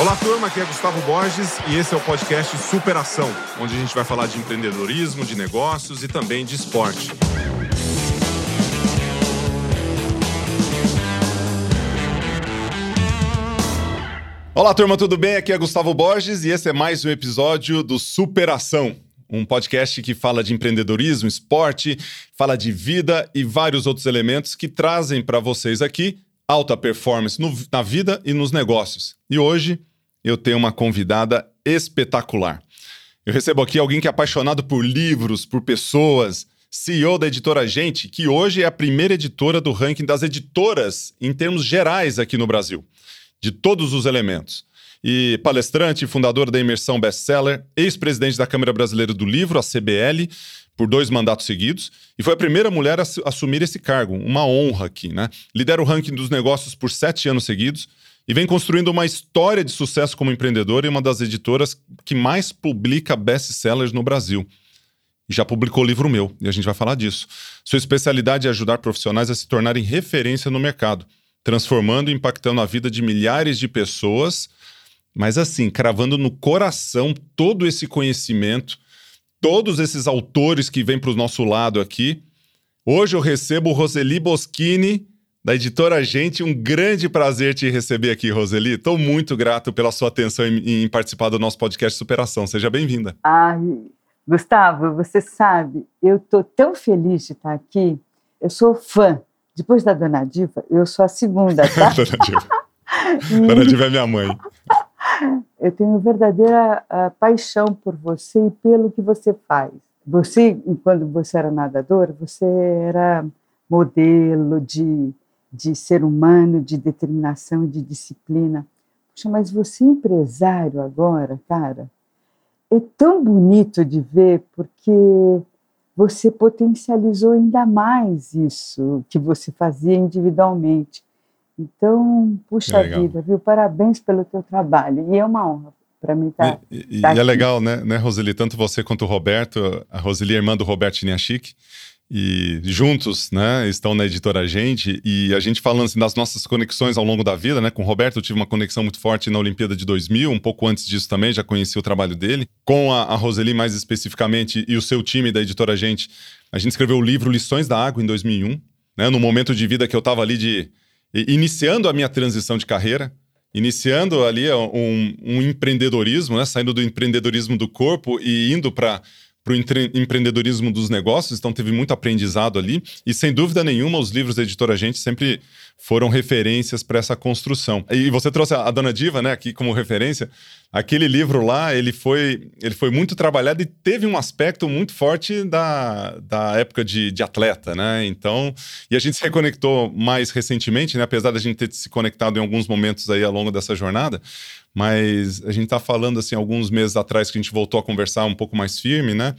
Olá, turma, aqui é Gustavo Borges e esse é o podcast Superação, onde a gente vai falar de empreendedorismo, de negócios e também de esporte. Olá, turma, tudo bem? Aqui é Gustavo Borges e esse é mais um episódio do Superação, um podcast que fala de empreendedorismo, esporte, fala de vida e vários outros elementos que trazem para vocês aqui alta performance no, na vida e nos negócios. E hoje eu tenho uma convidada espetacular. Eu recebo aqui alguém que é apaixonado por livros, por pessoas, CEO da editora Gente, que hoje é a primeira editora do ranking das editoras em termos gerais aqui no Brasil, de todos os elementos. E palestrante, fundadora da Imersão Bestseller, ex-presidente da Câmara Brasileira do Livro, a CBL, por dois mandatos seguidos, e foi a primeira mulher a assumir esse cargo, uma honra aqui, né? Lidera o ranking dos negócios por sete anos seguidos e vem construindo uma história de sucesso como empreendedora e uma das editoras que mais publica best-sellers no Brasil. Já publicou livro meu, e a gente vai falar disso. Sua especialidade é ajudar profissionais a se tornarem referência no mercado, transformando e impactando a vida de milhares de pessoas, mas assim, cravando no coração todo esse conhecimento todos esses autores que vêm para o nosso lado aqui. Hoje eu recebo Roseli Boschini, da editora Gente. Um grande prazer te receber aqui, Roseli. Estou muito grato pela sua atenção em, em, participar do nosso podcast Superação. Seja bem-vinda. Ai, Gustavo, você sabe, eu estou tão feliz de estar aqui. Eu sou fã. Depois da Dona Diva, eu sou a segunda, tá? Dona Diva. Dona Diva é minha mãe. Eu tenho verdadeira uh, paixão por você e pelo que você faz. Você, quando você era nadador, você era modelo de, de ser humano, de determinação, de disciplina. Puxa, mas você empresário agora, cara, é tão bonito de ver porque você potencializou ainda mais isso que você fazia individualmente. Então, puxa vida, viu? Parabéns pelo teu trabalho. E é uma honra para mim estar. Tá, e, e, tá e é legal, né, né, Roseli? Tanto você quanto o Roberto, a Roseli é irmã do Roberto Chiniachique, e juntos, né, estão na editora Gente, e a gente falando assim, das nossas conexões ao longo da vida, né, com o Roberto eu tive uma conexão muito forte na Olimpíada de 2000, um pouco antes disso também, já conheci o trabalho dele. Com a, a Roseli mais especificamente e o seu time da editora Gente, a gente escreveu o livro Lições da Água em 2001, né, no momento de vida que eu estava ali de iniciando a minha transição de carreira, iniciando ali um, um empreendedorismo, né? saindo do empreendedorismo do corpo e indo para para o empreendedorismo dos negócios, então teve muito aprendizado ali. E sem dúvida nenhuma, os livros da editora Gente sempre foram referências para essa construção. E você trouxe a Dona Diva, né, aqui como referência. Aquele livro lá, ele foi, ele foi muito trabalhado e teve um aspecto muito forte da, da época de, de atleta, né? Então, e a gente se reconectou mais recentemente, né? Apesar da gente ter se conectado em alguns momentos aí ao longo dessa jornada, mas a gente está falando assim alguns meses atrás que a gente voltou a conversar um pouco mais firme, né?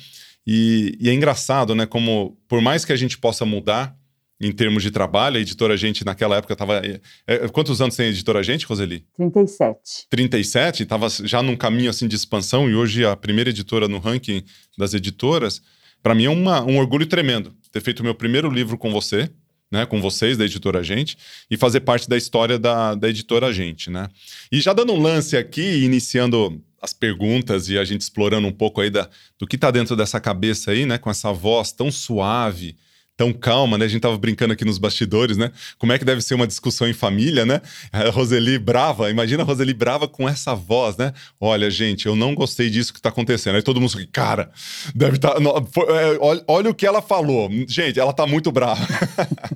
E, e, é engraçado, né? Como por mais que a gente possa mudar, em termos de trabalho. A editora Gente, naquela época, estava. É, é, quantos anos tem a editora Gente, Roseli? 37. 37, estava já num caminho assim de expansão e hoje a primeira editora no ranking das editoras. Para mim é uma, um orgulho tremendo ter feito o meu primeiro livro com você, né, com vocês da editora Gente, e fazer parte da história da, da editora Gente, né? E já dando um lance aqui, iniciando as perguntas e a gente explorando um pouco aí da, do que está dentro dessa cabeça aí, né, com essa voz tão suave, tão calma, né? A gente tava brincando aqui nos bastidores, né? Como é que deve ser uma discussão em família, né? A Roseli brava, imagina a Roseli brava com essa voz, né? Olha, gente, eu não gostei disso que tá acontecendo. Aí todo mundo fica, cara, deve estar. Tá, é, olha, olha, o que ela falou. Gente, ela tá muito brava.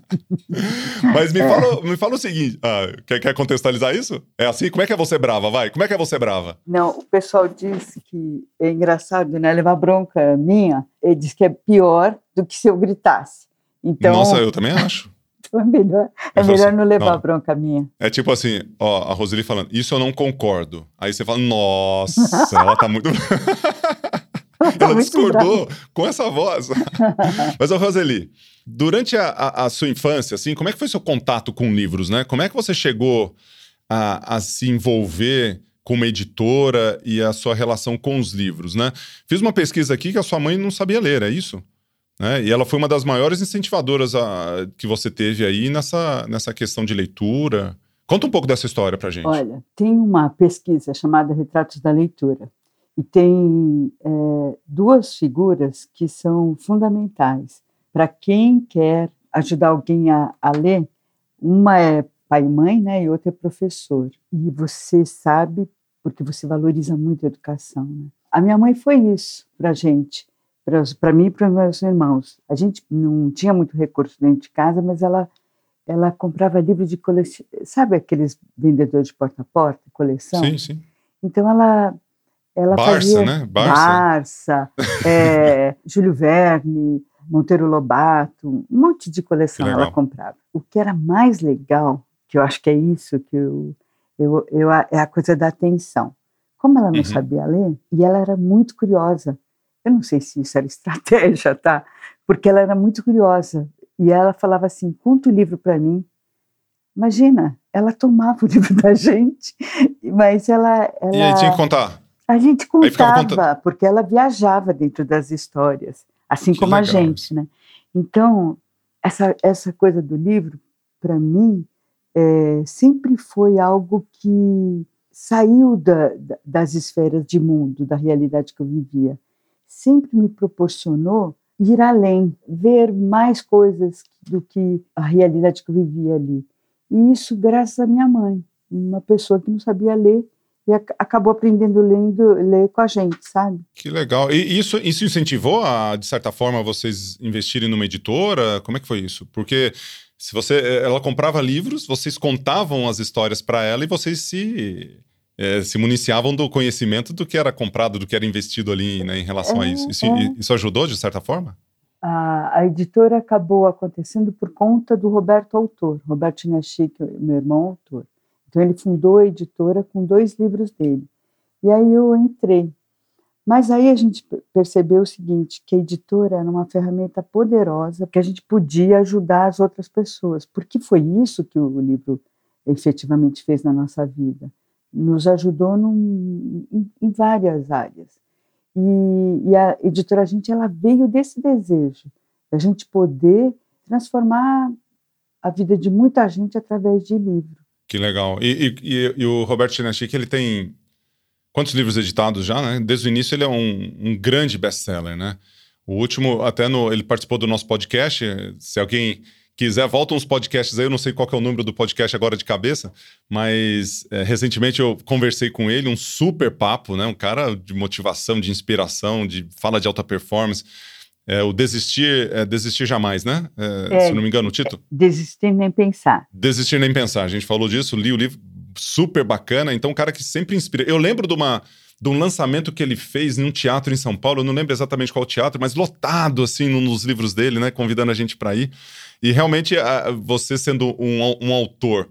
Mas me, é. fala, me fala o seguinte: ah, quer, quer contextualizar isso? É assim? Como é que é você brava? Vai, como é que é você brava? Não, o pessoal diz que é engraçado, né? Levar bronca minha, ele diz que é pior do que se eu gritasse. Então, Nossa, eu também acho. Então é melhor, é melhor assim, não levar não. bronca minha. É tipo assim, ó, a Roseli falando, isso eu não concordo. Aí você fala, nossa, ela tá muito. ela, tá discordou com essa voz. Mas, ó, Roseli, durante a, a, a, sua infância, assim, como é que foi seu contato com livros, né? Como é que você chegou a, a se envolver como editora e a sua relação com os livros, né? Fiz uma pesquisa aqui que a sua mãe não sabia ler, é isso? Né? E ela foi uma das maiores incentivadoras a, que você teve aí nessa, nessa questão de leitura. Conta um pouco dessa história para gente. Olha, tem uma pesquisa chamada Retratos da Leitura e tem é, duas figuras que são fundamentais para quem quer ajudar alguém a, a, ler. Uma é pai e mãe, né, e outra é professor. E você sabe porque você valoriza muito a educação. Né? A minha mãe foi isso para gente para mim e para meus irmãos. A gente não tinha muito recurso dentro de casa, mas ela ela comprava livros de coleção, sabe aqueles vendedores de porta a porta, coleção? Sim, sim. Então ela ela Barça, fazia né? Barça, Barça é, Júlio Verne, Monteiro Lobato, um monte de coleção ela comprava. O que era mais legal, que eu acho que é isso que eu, eu, eu é a coisa da atenção. Como ela não uhum. sabia ler, e ela era muito curiosa, eu não sei se isso era estratégia, tá? Porque ela era muito curiosa. E ela falava assim: conta o livro para mim. Imagina, ela tomava o livro da gente, mas ela, ela. E aí tinha que contar? A gente contava, porque ela viajava dentro das histórias, assim que como legal, a gente, né? Então, essa, essa coisa do livro, para mim, é, sempre foi algo que saiu da, das esferas de mundo, da realidade que eu vivia sempre me proporcionou ir além, ver mais coisas do que a realidade que eu vivia ali. E isso graças à minha mãe, uma pessoa que não sabia ler e acabou aprendendo lendo ler com a gente, sabe? Que legal. E isso, isso incentivou a, de certa forma, vocês investirem numa editora? Como é que foi isso? Porque se você, ela comprava livros, vocês contavam as histórias para ela e vocês se é, se municiavam do conhecimento do que era comprado, do que era investido ali né, em relação é, a isso. Isso, é. isso, ajudou, de certa forma? A, a, editora acabou acontecendo por conta do Roberto Autor, Roberto Inachic, meu irmão autor. Então ele fundou a editora com dois livros dele. E aí eu entrei. Mas aí a gente percebeu o seguinte, que a editora era uma ferramenta poderosa, que a gente podia ajudar as outras pessoas, porque foi isso que o livro efetivamente fez na nossa vida nos ajudou num, em, em, várias áreas. E, e, a editora Gente ela veio desse desejo, da gente poder transformar a vida de muita gente através de livro. Que legal. E, e, e o Roberto Chinachic, ele tem quantos livros editados já, né? Desde o início ele é um, um grande best-seller, né? O último, até no, ele participou do nosso podcast. Se alguém quiser, volta uns podcasts aí. Eu não sei qual é o número do podcast agora de cabeça, mas é, recentemente eu conversei com ele, um super papo, né? Um cara de motivação, de inspiração, de fala de alta performance. É, o Desistir, é, Desistir Jamais, né? É, se não me engano, o título. Desistir Nem Pensar. Desistir Nem Pensar. A gente falou disso, li o livro, super bacana. Então, um cara que sempre inspira. Eu lembro de uma de um lançamento que ele fez em um teatro em São Paulo, eu não lembro exatamente qual teatro, mas lotado assim nos livros dele, né, convidando a gente para ir. E realmente você sendo um, um, autor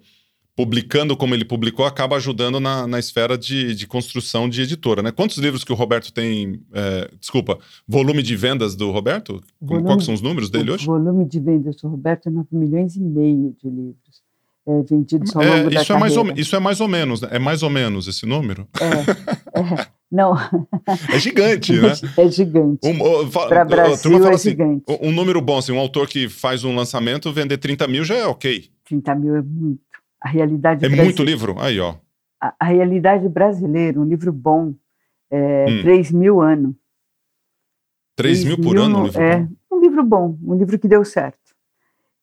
publicando como ele publicou acaba ajudando na, na esfera de, de construção de editora, né? Quantos livros que o Roberto tem? É, desculpa, volume de vendas do Roberto? Volume, Quais são os números dele hoje? O volume de vendas do Roberto é 9 milhões e meio de livros é, vendidos ao é, longo isso da é mais ou, Isso é mais ou menos, né? É mais ou menos esse número? É, é não. É gigante, né? É gigante. Um, Para Brasil é assim, gigante. Um número bom, assim, um autor que faz um lançamento, vender 30 mil já é ok. 30 mil é muito. A realidade É muito livro? Aí, ó. A, a, realidade brasileira, um livro bom, é hum. 3 mil ano. 3, 3 mil por ano? Um livro é, bom. um livro bom, um livro que deu certo.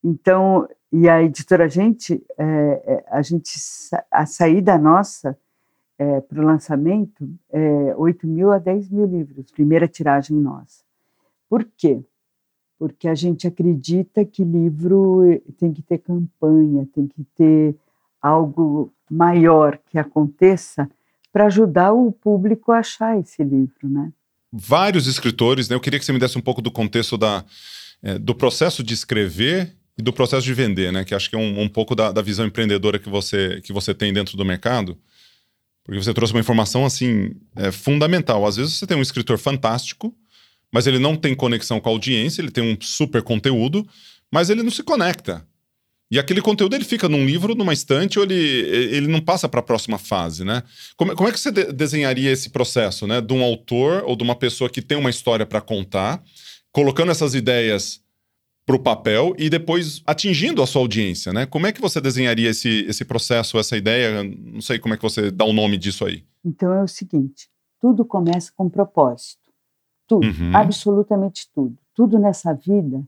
Então, e a editora Gente, é, é, a gente, a saída nossa é, para o lançamento é 8 mil a 10 mil livros, primeira tiragem nossa. Por quê? Porque a gente acredita que livro tem que ter campanha, tem que ter algo maior que aconteça para ajudar o público a achar esse livro, né? Vários escritores, né? Eu queria que você me desse um pouco do contexto da, é, do processo de escrever e do processo de vender, né? Que acho que é um, um pouco da, da, visão empreendedora que você, que você tem dentro do mercado. Porque você trouxe uma informação, assim, é, fundamental. Às vezes você tem um escritor fantástico, mas ele não tem conexão com a audiência, ele tem um super conteúdo, mas ele não se conecta. E aquele conteúdo ele fica num livro, numa estante, ou ele, ele não passa para a próxima fase, né? Como, como é que você de desenharia esse processo, né? De um autor ou de uma pessoa que tem uma história para contar, colocando essas ideias para o papel e depois atingindo a sua audiência, né? Como é que você desenharia esse, esse processo, essa ideia? Não sei como é que você dá o nome disso aí. Então é o seguinte: tudo começa com propósito. Tudo, uhum. absolutamente tudo. Tudo nessa vida,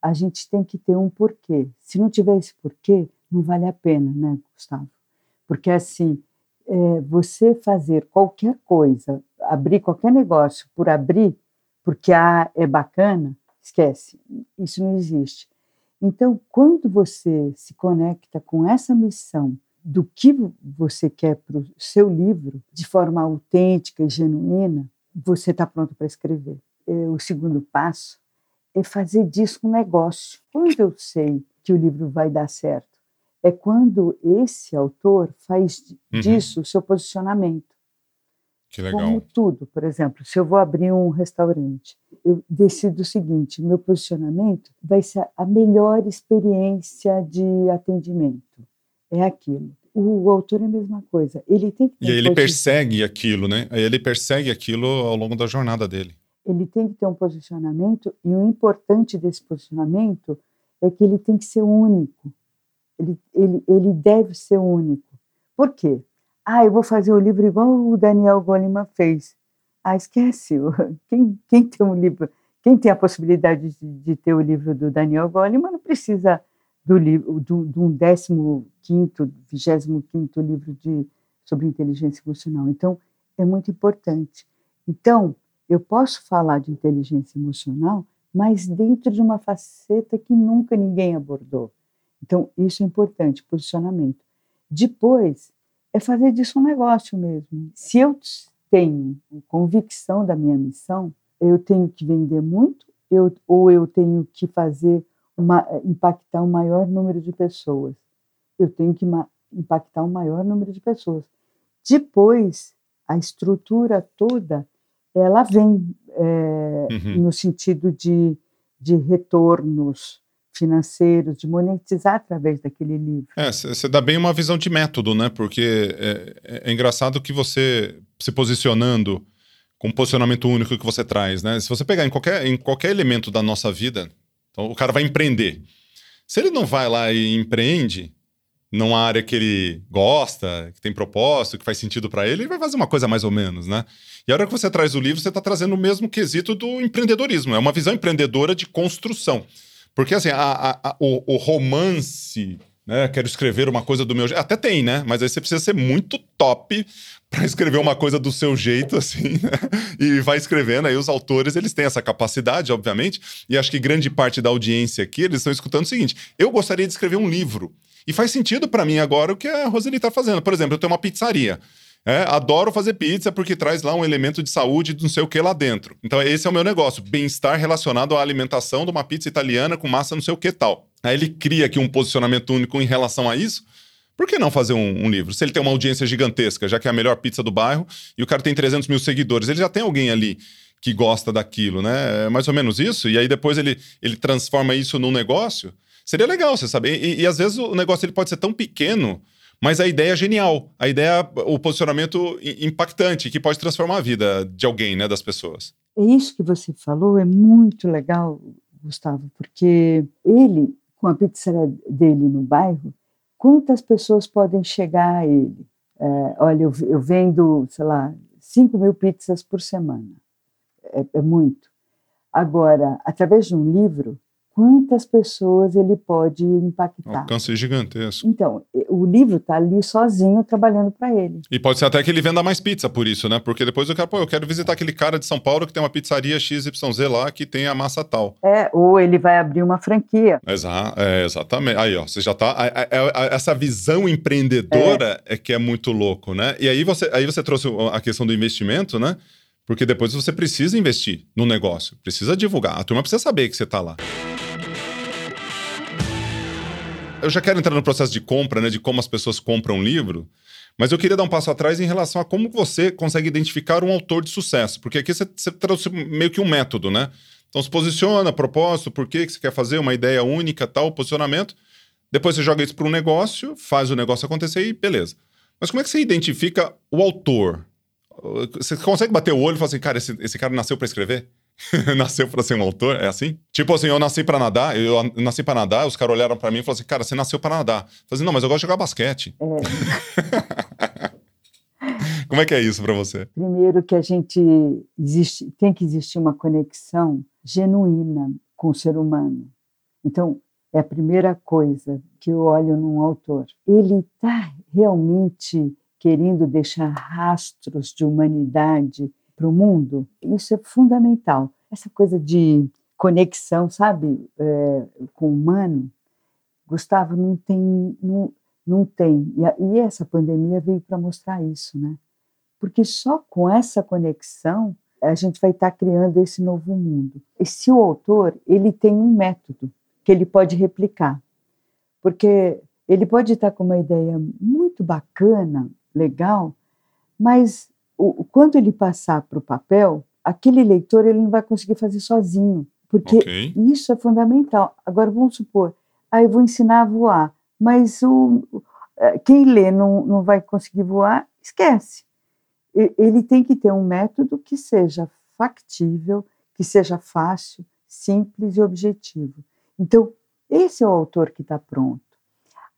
a gente tem que ter um porquê. Se não tiver esse porquê, não vale a pena, né, Gustavo? Porque assim, é, você fazer qualquer coisa, abrir qualquer negócio por abrir, porque ah, é bacana, esquece, isso não existe. Então, quando você se conecta com essa missão do que você quer para o seu livro, de forma autêntica e genuína, você está pronto para escrever. É, o segundo passo é fazer disso um negócio. Quando eu sei que o livro vai dar certo? É quando esse autor faz uhum. disso o seu posicionamento. Que legal. Como tudo, por exemplo, se eu vou abrir um restaurante, eu decido o seguinte: meu posicionamento vai ser a melhor experiência de atendimento. É aquilo. O autor é a mesma coisa. Ele tem que e aí ele persegue aquilo, né? Aí ele persegue aquilo ao longo da jornada dele. Ele tem que ter um posicionamento e o importante desse posicionamento é que ele tem que ser único. Ele, ele, ele deve ser único. Por quê? Ah, eu vou fazer o livro igual o Daniel Goleman fez. Ah, esquece. Quem, quem tem um livro, quem tem a possibilidade de, de ter o livro do Daniel Goleman não precisa do livro, do, um 15 vigésimo quinto livro de, sobre inteligência emocional. Então, é muito importante. Então, eu posso falar de inteligência emocional, mas dentro de uma faceta que nunca ninguém abordou. Então, isso é importante, posicionamento. Depois, é fazer disso um negócio mesmo. Se eu tenho convicção da minha missão, eu tenho que vender muito, eu, ou eu tenho que fazer uma, impactar um maior número de pessoas. Eu tenho que impactar um maior número de pessoas. Depois, a estrutura toda, ela vem é, uhum. no sentido de, de retornos financeiros, de monetizar através daquele livro. É, você dá bem uma visão de método, né? Porque é, é, é engraçado que você se posicionando com um posicionamento único que você traz, né? Se você pegar em qualquer, em qualquer elemento da nossa vida, então o cara vai empreender. Se ele não vai lá e empreende numa área que ele gosta, que tem propósito, que faz sentido para ele, ele vai fazer uma coisa mais ou menos, né? E a hora que você traz o livro, você está trazendo o mesmo quesito do empreendedorismo. É uma visão empreendedora de construção. Porque, assim, a, a, o, o, romance, né? Quero escrever uma coisa do meu jeito. Até tem, né? Mas aí você precisa ser muito top para escrever uma coisa do seu jeito, assim, né? E vai escrevendo. Aí os autores, eles têm essa capacidade, obviamente. E acho que grande parte da audiência aqui, eles estão escutando o seguinte: eu gostaria de escrever um livro. E faz sentido para mim agora o que a Roseli está fazendo. Por exemplo, eu tenho uma pizzaria. É, adoro fazer pizza porque traz lá um elemento de saúde, não sei o que lá dentro. Então, esse é o meu negócio: bem-estar relacionado à alimentação de uma pizza italiana com massa não sei o que tal. Aí ele cria aqui um posicionamento único em relação a isso. Por que não fazer um, um, livro? Se ele tem uma audiência gigantesca, já que é a melhor pizza do bairro, e o cara tem 300 mil seguidores, ele já tem alguém ali que gosta daquilo, né? É mais ou menos isso. E aí depois ele, ele transforma isso num negócio. Seria legal você saber. E, e às vezes o negócio ele pode ser tão pequeno mas a ideia é genial. A ideia, o posicionamento impactante, que pode transformar a vida de alguém, né, das pessoas. É isso que você falou, é muito legal, Gustavo, porque ele, com a pizzaria dele no bairro, quantas pessoas podem chegar a ele? É, olha, eu, eu, vendo, sei lá, 5 mil pizzas por semana. É, é muito. Agora, através de um livro, quantas pessoas ele pode impactar. Alcance gigantesco. Então, o livro está ali sozinho trabalhando para ele. E pode ser até que ele venda mais pizza por isso, né? Porque depois eu quero, pô, eu quero visitar aquele cara de São Paulo que tem uma pizzaria XYZ lá que tem a massa tal. É, ou ele vai abrir uma franquia. Exato, é, exatamente. Aí, ó, você já tá. A, a, a, essa visão empreendedora é. é que é muito louco, né? E aí você, aí você trouxe a questão do investimento, né? Porque depois você precisa investir no negócio, precisa divulgar. A turma precisa saber que você está lá eu já quero entrar no processo de compra, né, de como as pessoas compram um livro, mas eu queria dar um passo atrás em relação a como você consegue identificar um autor de sucesso, porque aqui você, você trouxe meio que um método, né? Então se posiciona, propósito, por que, que você quer fazer, uma ideia única, tal, posicionamento. Depois você joga isso para um negócio, faz o negócio acontecer e beleza. Mas como é que você identifica o autor? Você consegue bater o olho e falar assim, cara, esse, esse cara nasceu para escrever? nasceu para ser um autor? É assim? Tipo assim, eu nasci para nadar, eu nasci para nadar, os caras olharam para mim e falaram assim: cara, você nasceu para nadar. Eu falei assim, não, mas eu gosto de jogar basquete. É. Como é que é isso para você? Primeiro que a gente existe, tem que existir uma conexão genuína com o ser humano. Então, é a primeira coisa que eu olho num autor. Ele está realmente querendo deixar rastros de humanidade para o mundo. Isso é fundamental. Essa coisa de conexão, sabe, é, com o humano, Gustavo não tem, não, não tem. E, a, e essa pandemia veio para mostrar isso, né? Porque só com essa conexão a gente vai estar tá criando esse novo mundo. E se o autor ele tem um método que ele pode replicar, porque ele pode estar tá com uma ideia muito bacana, legal, mas o, quando ele passar para o papel, aquele leitor ele não vai conseguir fazer sozinho, porque okay. isso é fundamental. Agora vamos supor, aí ah, eu vou ensinar a voar, mas o, é, quem lê não, não vai conseguir voar, esquece. Ele tem que ter um método que seja factível, que seja fácil, simples e objetivo. Então, esse é o autor que está pronto.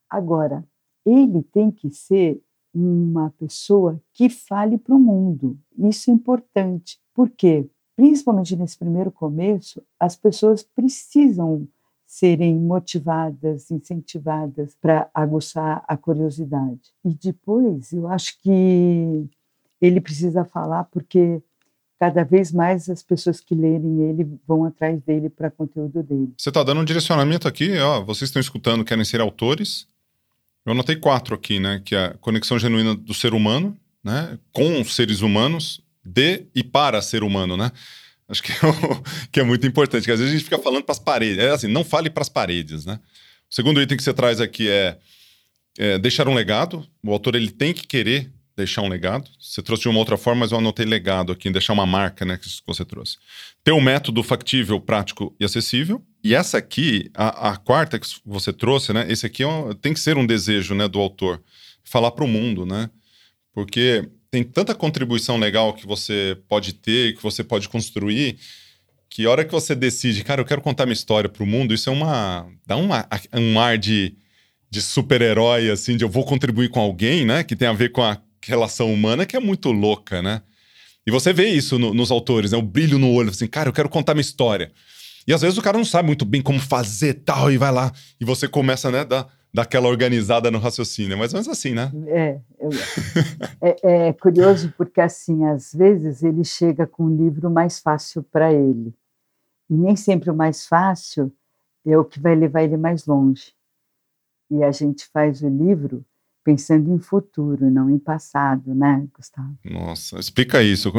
Agora, ele tem que ser uma pessoa que fale para o mundo. Isso é importante. Por quê? Principalmente nesse primeiro começo, as pessoas precisam serem motivadas, incentivadas para aguçar a curiosidade. E depois, eu acho que ele precisa falar porque cada vez mais as pessoas que lerem ele vão atrás dele para conteúdo dele. Você está dando um direcionamento aqui, ó, vocês estão escutando, querem ser autores, eu anotei quatro aqui, né? Que é a conexão genuína do ser humano, né? Com os seres humanos, de e para ser humano, né? Acho que é, que é muito importante, que às vezes a gente fica falando para as paredes. É assim, não fale para as paredes, né? O segundo item que você traz aqui é, é deixar um legado. O autor ele tem que querer deixar um legado. Você trouxe de uma outra forma, mas eu anotei legado aqui, deixar uma marca, né, que você trouxe. Ter um método factível, prático e acessível. E essa aqui, a, a quarta que você trouxe, né, esse aqui é um, tem que ser um desejo, né, do autor, falar para o mundo, né? Porque tem tanta contribuição legal que você pode ter, que você pode construir, que a hora que você decide, cara, eu quero contar minha história para o mundo, isso é uma dá uma, um ar de de super-herói, assim, de eu vou contribuir com alguém, né? Que tem a ver com a relação humana que é muito louca, né? E você vê isso no, nos autores, né? O brilho no olho, assim, cara, eu quero contar minha história. E às vezes o cara não sabe muito bem como fazer tal, e vai lá, e você começa, né, dar, dar aquela organizada no raciocínio. Mais ou menos assim, né? É, eu, é, é curioso porque, assim, às vezes ele chega com um livro mais fácil para ele. E nem sempre o mais fácil é o que vai levar ele mais longe. E a gente faz o livro pensando em futuro, não em passado, né, Gustavo? Nossa, explica isso.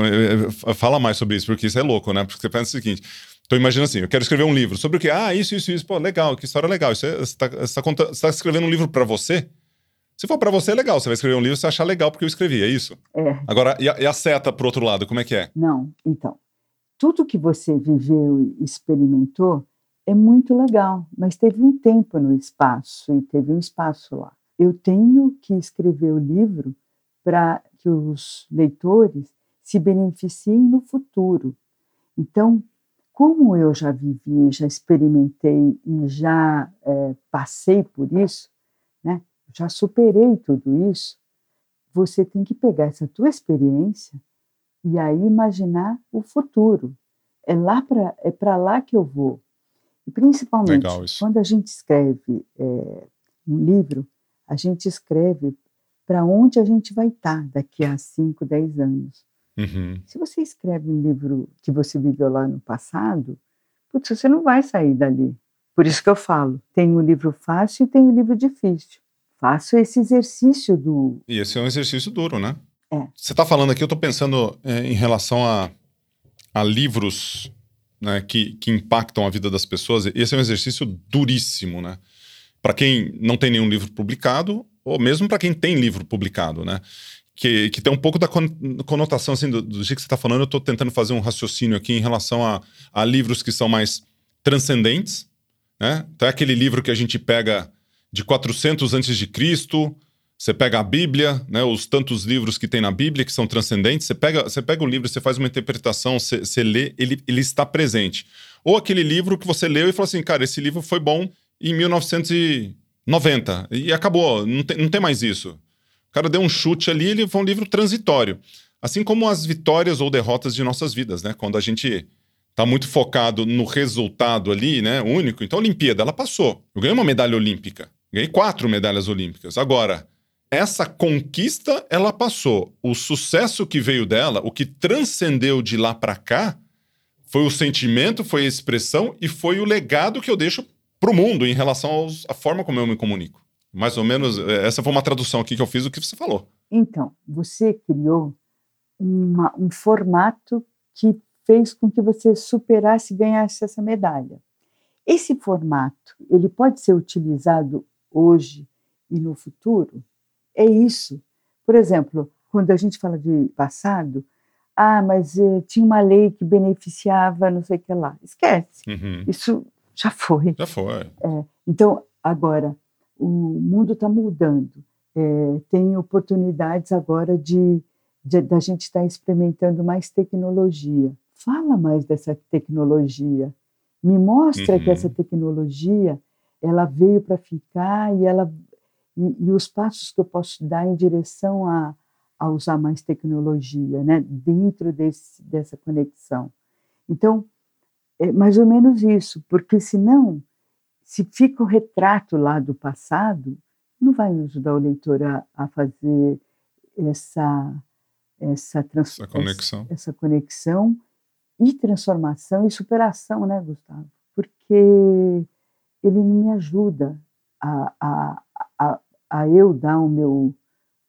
Fala mais sobre isso, porque isso é louco, né? Porque você pensa o seguinte: então imagina assim, eu quero escrever um livro sobre o que? Ah, isso, isso, isso. Pô, legal, que história legal. Isso é, você está tá, tá escrevendo um livro para você? Se for para você, é legal. Você vai escrever um livro, você achar legal porque eu escrevi, é isso? É. Agora, e a, e a seta pro outro lado, como é que é? Não, então. Tudo que você viveu e experimentou é muito legal, mas teve um tempo no espaço e teve um espaço lá eu tenho que escrever o livro para que os leitores se beneficiem no futuro. Então, como eu já vivi, já experimentei e já é, passei por isso, né, já superei tudo isso, você tem que pegar essa tua experiência e aí imaginar o futuro. É lá para é para lá que eu vou. E principalmente quando a gente escreve é, um livro, a gente escreve para onde a gente vai estar tá daqui a 5, 10 anos. Uhum. Se você escreve um livro que você viveu lá no passado, putz, você não vai sair dali. Por isso que eu falo, tem um livro fácil e tem um livro difícil. Faço esse exercício do... E esse é um exercício duro, né? É. Você está falando aqui, eu estou pensando é, em relação a, a livros né, que, que impactam a vida das pessoas. Esse é um exercício duríssimo, né? para quem não tem nenhum livro publicado, ou mesmo para quem tem livro publicado, né? Que, que tem um pouco da conotação, assim, do, do jeito que você está falando, eu estou tentando fazer um raciocínio aqui em relação a, a livros que são mais transcendentes, né? Então é aquele livro que a gente pega de 400 antes de Cristo, Você pega a Bíblia, né, os tantos livros que tem na Bíblia que são transcendentes, você pega, você pega o livro, você faz uma interpretação, você, você lê, ele, ele está presente. Ou aquele livro que você leu e falou assim, cara, esse livro foi bom em 1990 e acabou, não tem, não tem mais isso. Cara deu um chute ali, ele foi um livro transitório. Assim como as vitórias ou derrotas de nossas vidas, né? Quando a gente tá muito focado no resultado ali, né? Único. Então, a Olimpíada, ela passou. Eu ganhei uma medalha olímpica. Ganhei quatro medalhas olímpicas. Agora, essa conquista, ela passou. O sucesso que veio dela, o que transcendeu de lá para cá, foi o sentimento, foi a expressão e foi o legado que eu deixo pro mundo em relação à forma como eu me comunico. Mais ou menos, eh, essa foi uma tradução aqui que eu fiz do que você falou. Então, você criou uma, um formato que fez com que você superasse e ganhasse essa medalha. Esse formato, ele pode ser utilizado hoje e no futuro? É isso. Por exemplo, quando a gente fala de passado, ah, mas eh, tinha uma lei que beneficiava não sei o que lá. Esquece. Uhum. Isso já foi. Já foi. É, então, agora, o mundo está mudando. É, tem oportunidades agora de da gente estar tá experimentando mais tecnologia. Fala mais dessa tecnologia. Me mostra uhum. que essa tecnologia ela veio para ficar e ela e, e, os passos que eu posso dar em direção a, a usar mais tecnologia, né, dentro desse, dessa conexão. Então, é mais ou menos isso, porque senão, se fica o retrato lá do passado, não vai ajudar o leitor a, a fazer essa essa, trans, essa, conexão. Essa, essa, conexão e transformação e superação, né, Gustavo? Porque ele não me ajuda a, a, a, a eu dar o meu,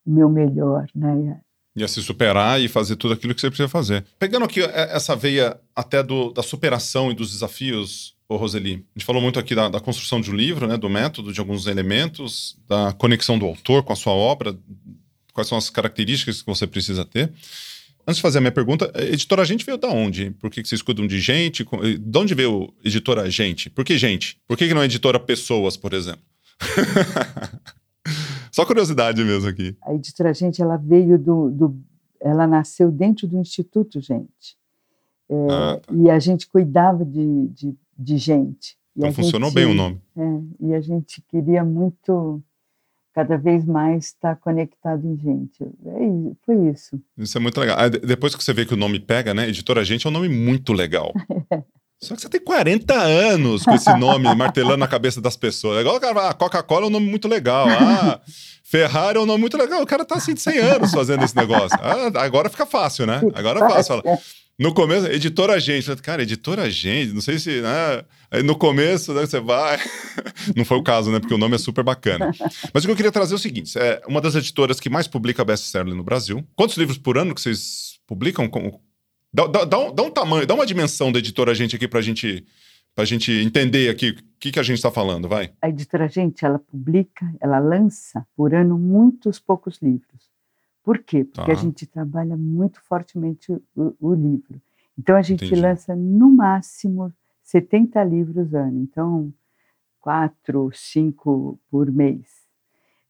o meu melhor, né? E a se superar e fazer tudo aquilo que você precisa fazer. Pegando aqui é, essa veia até do, da superação e dos desafios, ô Roseli, a gente falou muito aqui da, da, construção de um livro, né, do método, de alguns elementos, da conexão do autor com a sua obra, quais são as características que você precisa ter. Antes de fazer a minha pergunta, editora gente veio da onde? Por que, vocês cuidam de gente? De onde veio editora gente? Por que gente? Por que, que não é editora pessoas, por exemplo? Só curiosidade mesmo aqui. A editora gente, ela veio do, do ela nasceu dentro do Instituto Gente. É, ah, tá. E a gente cuidava de, de, de gente. E então funcionou gente, bem o nome. É, e a gente queria muito cada vez mais estar tá conectado em gente. É, foi isso. Isso é muito legal. depois que você vê que o nome pega, né? Editora Gente é um nome muito legal. Só que você tem 40 anos com esse nome martelando na cabeça das pessoas. É igual o cara ah, Coca-Cola é um nome muito legal. Ah, Ferrari é um nome muito legal. O cara tá assim de 100 anos fazendo esse negócio. Ah, agora fica fácil, né? Agora é fácil. Fala. No começo, editora gente. Cara, editora gente, não sei se. Né? Aí no começo, né, você vai. não foi o caso, né? Porque o nome é super bacana. Mas o que eu queria trazer é o seguinte: é uma das editoras que mais publica best-seller no Brasil. Quantos livros por ano que vocês publicam? Dá, dá, dá, um, dá um tamanho, dá uma dimensão da editora gente aqui pra gente, pra gente entender aqui o que, que a gente está falando, vai. A editora gente, ela publica, ela lança por ano muitos poucos livros. Por quê? Porque a gente trabalha muito fortemente o, o livro. Então, a gente Entendi. lança no máximo 70 livros ano. Então, quatro, cinco por mês.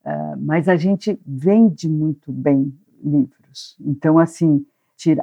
Uh, mas a gente vende muito bem livros. Então, assim,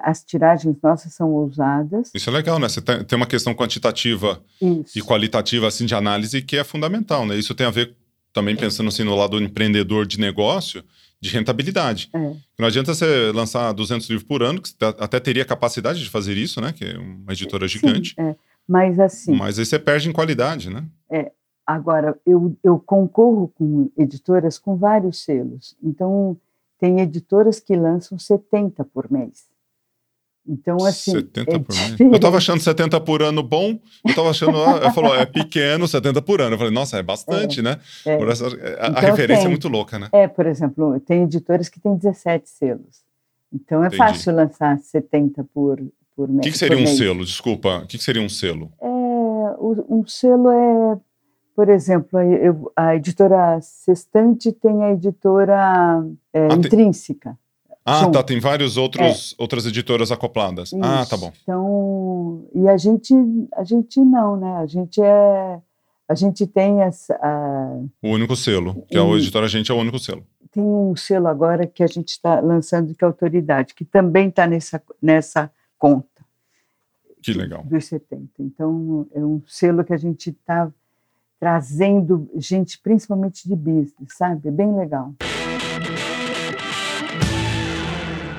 as tiragens nossas são ousadas. Isso é legal, né? Você tem, uma questão quantitativa Isso. e qualitativa assim, de análise que é fundamental, né? Isso tem a ver também pensando assim no lado do empreendedor de negócio, de rentabilidade. É. Não adianta você lançar 200 livros por ano, que você até teria capacidade de fazer isso, né? Que é uma editora gigante. Sim, é. Mas assim. Mas aí você perde em qualidade, né? É. Agora, eu, eu concorro com editoras com vários selos. Então, tem editoras que lançam 70 por mês. Então, assim. 70 é por mês. Eu estava achando 70 por ano bom, eu estava achando. Ela falou, é pequeno, 70 por ano. Eu falei, nossa, é bastante, é, né? É. Essa, a, então, referência tem, é muito louca, né? É, por exemplo, tem editores que têm 17 selos. Então é Entendi. fácil lançar 70 por, por mês. O que, que seria um mês. selo? Desculpa, o que, que seria um selo? É, um selo é, por exemplo, a, a editora Sextante tem a editora é, ah, Intrínseca. Ah, tá. Tem vários outros é. outras editoras acopladas. Isso. Ah, tá bom. Então, e a gente a gente não, né? A gente é a gente tem essa a... o único selo, que é o editora gente é o único selo. tem um selo agora que a gente está lançando que é Autoridade, que também está nessa, nessa conta. Que legal. Dos 70. Então, é um selo que a gente está trazendo gente, principalmente de business, sabe? É bem legal.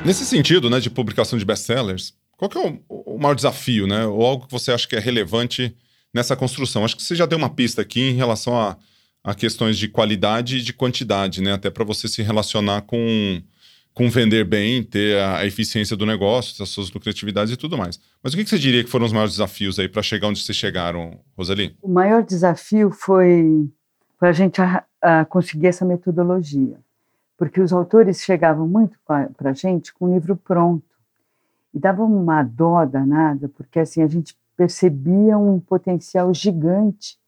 Nesse sentido, né, de publicação de best-sellers, qual que é o, o, maior desafio, né? Ou algo que você acha que é relevante nessa construção? Acho que você já deu uma pista aqui em relação a, a questões de qualidade e de quantidade, né? Até para você se relacionar com, com vender bem, ter a, a, eficiência do negócio, as suas lucratividades e tudo mais. Mas o que, que você diria que foram os maiores desafios aí para chegar onde vocês chegaram, Rosali? O maior desafio foi, foi a gente conseguir essa metodologia porque os autores chegavam muito para a gente com o livro pronto e davam uma dó danada, porque assim a gente percebia um potencial gigante,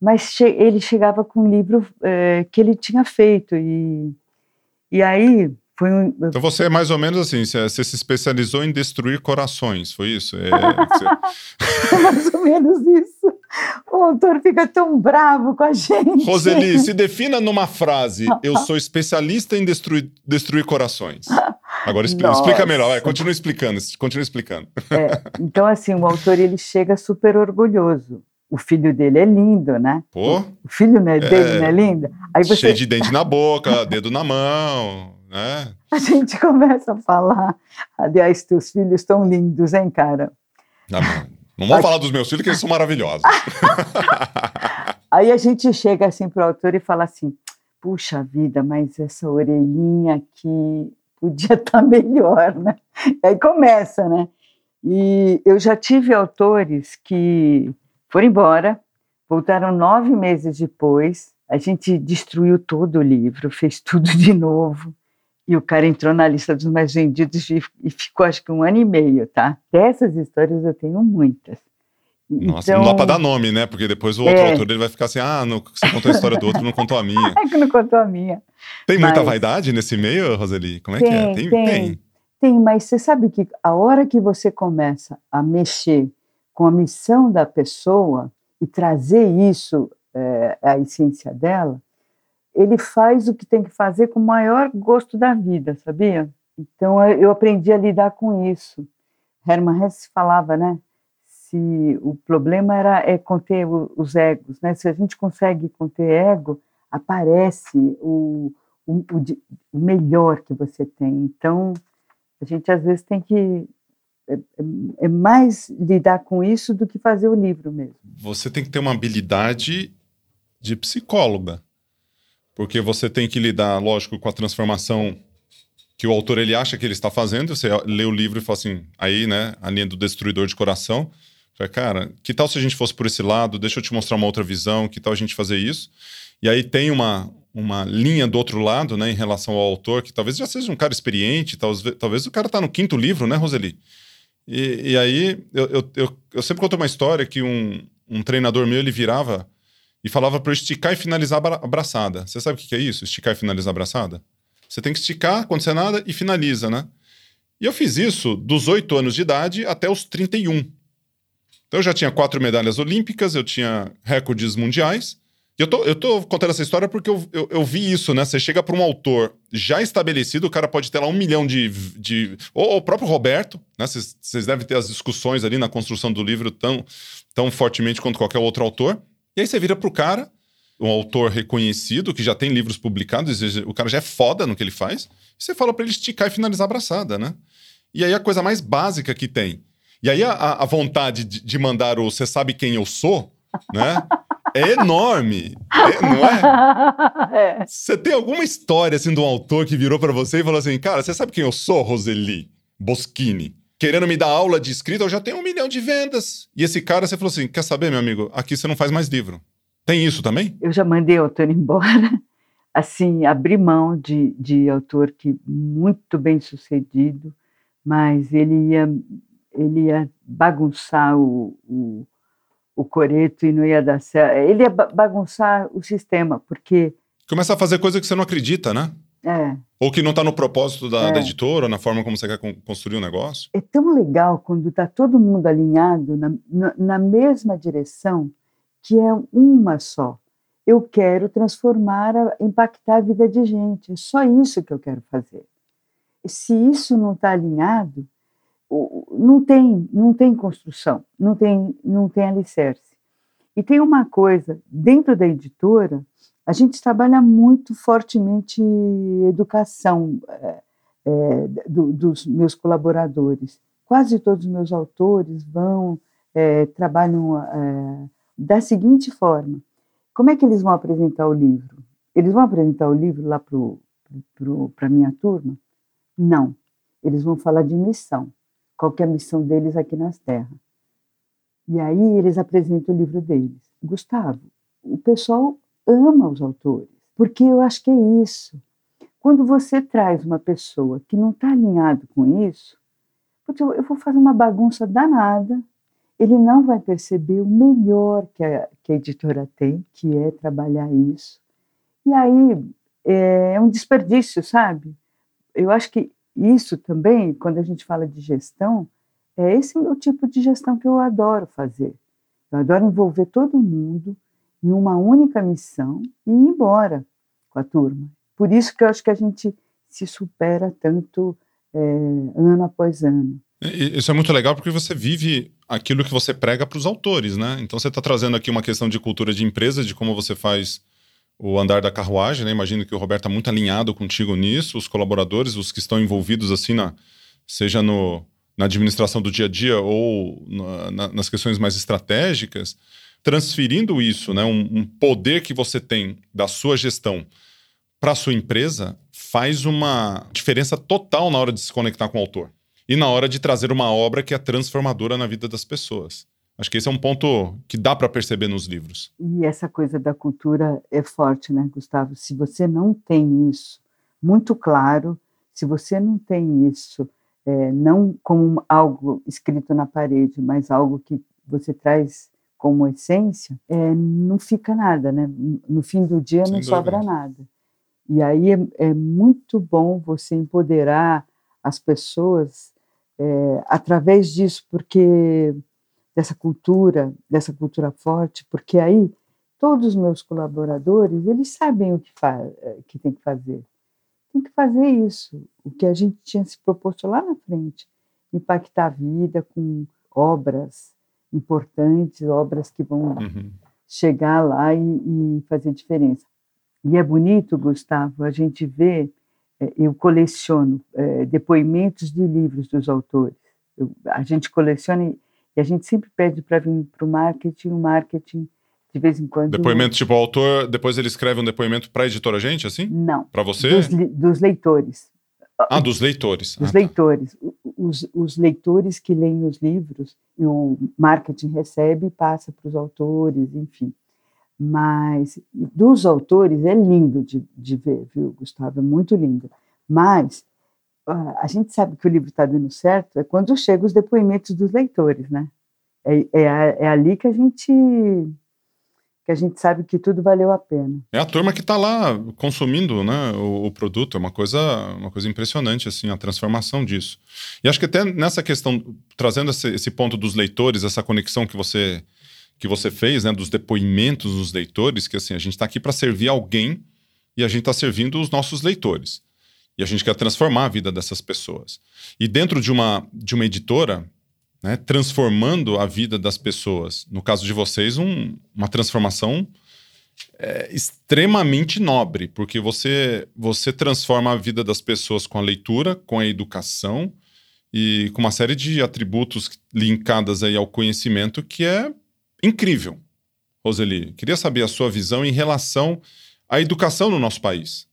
mas che ele chegava com um livro é, que ele tinha feito e e aí foi um... Então você é mais ou menos assim, você, se especializou em destruir corações, foi isso? É, você... mais ou menos isso. O autor fica tão bravo com a gente. Roseli, se defina numa frase: Eu sou especialista em destruir, destruir corações. Agora explica, explica melhor, vai, continua explicando, continua explicando. É, então, assim, o autor ele chega super orgulhoso. O filho dele é lindo, né? Pô, o filho né, dele é, não é lindo? Aí você... Cheio de dente na boca, dedo na mão, né? A gente começa a falar. Aliás, teus filhos estão lindos, hein, cara? Não, não vamos falar dos meus filhos, que eles são maravilhosos. Aí a gente chega assim para o autor e fala assim: puxa vida, mas essa orelhinha aqui podia estar tá melhor, né? E aí começa, né? E eu já tive autores que foram embora, voltaram nove meses depois, a gente destruiu todo o livro, fez tudo de novo. E o cara entrou na lista dos mais vendidos e, ficou acho que um ano e meio, tá? Dessas histórias eu tenho muitas. Nossa, então, não dá para dar nome, né? Porque depois o outro é. autor ele vai ficar assim: ah, não, você contou a história do outro, não contou a minha. É que não contou a minha. Tem muita mas... vaidade nesse meio, Roseli? Como é tem, que é? Tem, tem, tem. Tem, mas você sabe que a hora que você começa a mexer com a missão da pessoa e trazer isso, é, a essência dela, ele faz o que tem que fazer com o maior gosto da vida, sabia? Então eu aprendi a lidar com isso. Hermann Hesse falava, né? Se o problema era é conter os egos, né? Se a gente consegue conter ego, aparece o, o, o melhor que você tem. Então a gente às vezes tem que é, é, é mais lidar com isso do que fazer o livro mesmo. Você tem que ter uma habilidade de psicóloga porque você tem que lidar, lógico, com a transformação que o autor ele acha que ele está fazendo. Você lê o livro e fala assim, aí, né, a linha do destruidor de coração. Fala, cara, que tal se a gente fosse por esse lado? Deixa eu te mostrar uma outra visão. Que tal a gente fazer isso? E aí tem uma, uma linha do outro lado, né, em relação ao autor, que talvez já seja um cara experiente, talvez, talvez o cara está no quinto livro, né, Roseli? E, e aí eu, eu, eu, eu sempre conto uma história que um, um treinador meu ele virava e falava para eu esticar e finalizar a abraçada. Você sabe o que é isso? Esticar e finalizar a abraçada? Você tem que esticar, acontecer nada e finaliza, né? E eu fiz isso dos 8 anos de idade até os 31. Então eu já tinha quatro medalhas olímpicas, eu tinha recordes mundiais. E eu tô, eu tô contando essa história porque eu, eu, eu vi isso, né? Você chega para um autor já estabelecido, o cara pode ter lá um milhão de. de ou o próprio Roberto, né? Vocês devem ter as discussões ali na construção do livro tão, tão fortemente quanto qualquer outro autor. E aí você vira pro cara, um autor reconhecido, que já tem livros publicados, o cara já é foda no que ele faz, e você fala para ele esticar e finalizar a abraçada, né? E aí a coisa mais básica que tem. E aí a, a vontade de, de mandar o Você sabe quem eu sou, né? É enorme, é, não é? é? Você tem alguma história assim de um autor que virou para você e falou assim: Cara, você sabe quem eu sou, Roseli Boschini? Querendo me dar aula de escrita, eu já tenho um milhão de vendas. E esse cara, você falou assim: quer saber, meu amigo? Aqui você não faz mais livro. Tem isso também? Eu já mandei o autor embora. Assim, abri mão de, de autor que muito bem sucedido, mas ele ia, ele ia bagunçar o, o, o coreto e não ia dar certo. Ele ia bagunçar o sistema, porque. Começa a fazer coisa que você não acredita, né? É. Ou que não está no propósito da, é. da, editora, na forma como você quer construir o um negócio. É tão legal quando está todo mundo alinhado na, na, na, mesma direção, que é uma só. eu quero transformar, impactar a vida de gente. É só isso que eu quero fazer. Se isso não está alinhado, não tem, não tem construção, não tem, não tem alicerce. E tem uma coisa, dentro da editora, a gente trabalha muito fortemente educação é, é, do, dos meus colaboradores. Quase todos os meus autores vão, é, trabalham da seguinte forma: como é que eles vão apresentar o livro? Eles vão apresentar o livro lá para a minha turma? Não. Eles vão falar de missão. Qual é a missão deles aqui nas terras? E aí eles apresentam o livro deles. Gustavo, o pessoal ama os autores, porque eu acho que é isso. Quando você traz uma pessoa que não está alinhado com isso, eu vou fazer uma bagunça danada, ele não vai perceber o melhor que a, que a editora tem, que é trabalhar isso. E aí é, é um desperdício, sabe? Eu acho que isso também, quando a gente fala de gestão, é esse o tipo de gestão que eu adoro fazer. Eu adoro envolver todo mundo em uma única missão e ir embora com a turma. Por isso que eu acho que a gente se supera tanto é, ano após ano. Isso é muito legal porque você vive aquilo que você prega para os autores, né? Então você está trazendo aqui uma questão de cultura de empresa, de como você faz o andar da carruagem, né? Imagino que o Roberto está muito alinhado contigo nisso, os colaboradores, os que estão envolvidos assim na, seja no, na administração do dia a dia ou na, na, nas questões mais estratégicas, transferindo isso, né? Um, um poder que você tem da sua gestão para a sua empresa faz uma diferença total na hora de se conectar com o autor e na hora de trazer uma obra que é transformadora na vida das pessoas. Acho que esse é um ponto que dá para perceber nos livros. E essa coisa da cultura é forte, né, Gustavo? Se você não tem isso muito claro, se você não tem isso é, não como algo escrito na parede, mas algo que você traz como essência, é, não fica nada, né? No fim do dia Sem não dúvida. sobra nada. E aí é, é, muito bom você empoderar as pessoas é, através disso, porque dessa cultura, dessa cultura forte, porque aí todos os meus colaboradores eles sabem o que, faz, é, que tem que fazer, tem que fazer isso, o que a gente tinha se proposto lá na frente, impactar a vida com obras importantes, obras que vão uhum. chegar lá e, e fazer diferença. E é bonito, Gustavo, a gente vê é, eu coleciono é, depoimentos de livros dos autores. Eu, a gente coleciona e, a gente sempre pede para vir para o marketing, o marketing de vez em quando. Depoimento, tipo, o autor, depois ele escreve um depoimento para a editora gente, assim? Não. Para você? Dos, dos, leitores. Ah, dos leitores. Dos ah, tá. Os, os, leitores que leem os livros, e o marketing recebe e passa para os autores, enfim. Mas dos autores é lindo de, de ver, viu, Gustavo? É muito lindo. Mas a gente sabe que o livro está dando certo é quando chegam os depoimentos dos leitores, né? É, é, é, ali que a gente que a gente sabe que tudo valeu a pena. É a turma que está lá consumindo, né, o, o, produto. É uma coisa, uma coisa impressionante assim a transformação disso. E acho que até nessa questão trazendo esse, esse ponto dos leitores, essa conexão que você que você fez, né, dos depoimentos dos leitores, que assim, a gente está aqui para servir alguém e a gente está servindo os nossos leitores. E a gente quer transformar a vida dessas pessoas. E dentro de uma, de uma editora, né, transformando a vida das pessoas, no caso de vocês, um, uma transformação é, extremamente nobre, porque você, você transforma a vida das pessoas com a leitura, com a educação e com uma série de atributos linkadas aí ao conhecimento que é incrível. Roseli, queria saber a sua visão em relação à educação no nosso país.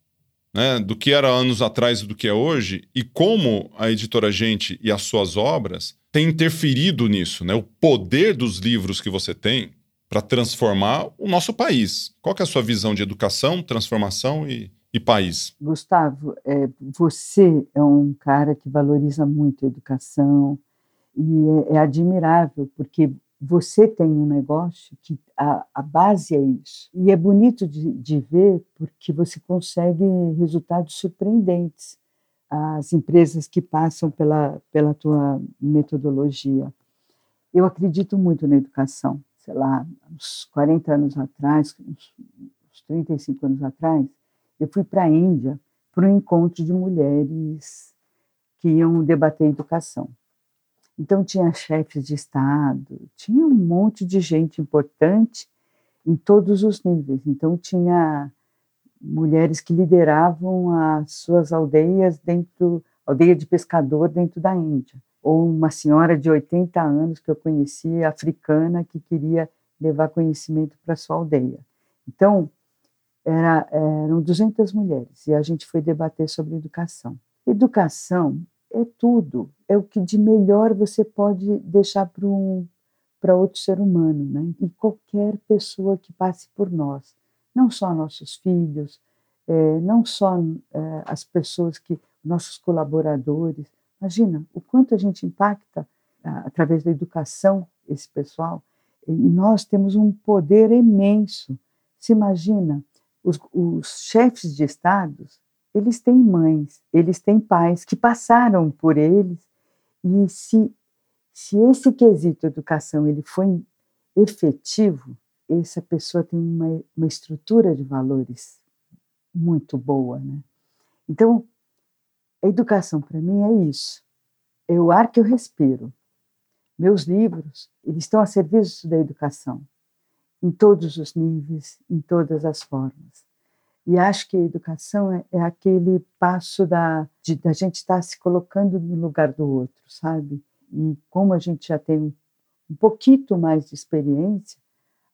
Né, do que era anos atrás e do que é hoje, e como a editora Gente e as suas obras têm interferido nisso, né? O poder dos livros que você tem para transformar o nosso país. Qual é a sua visão de educação, transformação e, e país? Gustavo, é, você é um cara que valoriza muito a educação e é, é admirável, porque você tem um negócio que a, a base é isso. E é bonito de, de ver porque você consegue resultados surpreendentes. As empresas que passam pela, pela tua metodologia. Eu acredito muito na educação. Sei lá, uns 40 anos atrás, uns 35 anos atrás, eu fui para a Índia para um encontro de mulheres que iam debater educação. Então tinha chefes de estado, tinha um monte de gente importante em todos os níveis. Então tinha mulheres que lideravam as suas aldeias dentro, aldeia de pescador dentro da Índia, ou uma senhora de 80 anos que eu conheci, africana, que queria levar conhecimento para sua aldeia. Então, era, eram 200 mulheres e a gente foi debater sobre educação. Educação é tudo, é o que de melhor você pode deixar para um, para outro ser humano, né? E qualquer pessoa que passe por nós, não só nossos filhos, é, não só é, as pessoas que, nossos colaboradores. Imagina o quanto a gente impacta através da educação esse pessoal. E nós temos um poder imenso. Se imagina, os, os chefes de estados, eles têm mães, eles têm pais que passaram por eles. E se, se esse quesito educação ele foi efetivo, essa pessoa tem uma, uma estrutura de valores muito boa, né? Então, a educação para mim é isso. É o ar que eu respiro. Meus livros, eles estão a serviço da educação, em todos os níveis, em todas as formas. E acho que a educação é, é aquele passo da, de, da gente estar se colocando no lugar do outro, sabe? E como a gente já tem um, um pouquinho mais de experiência,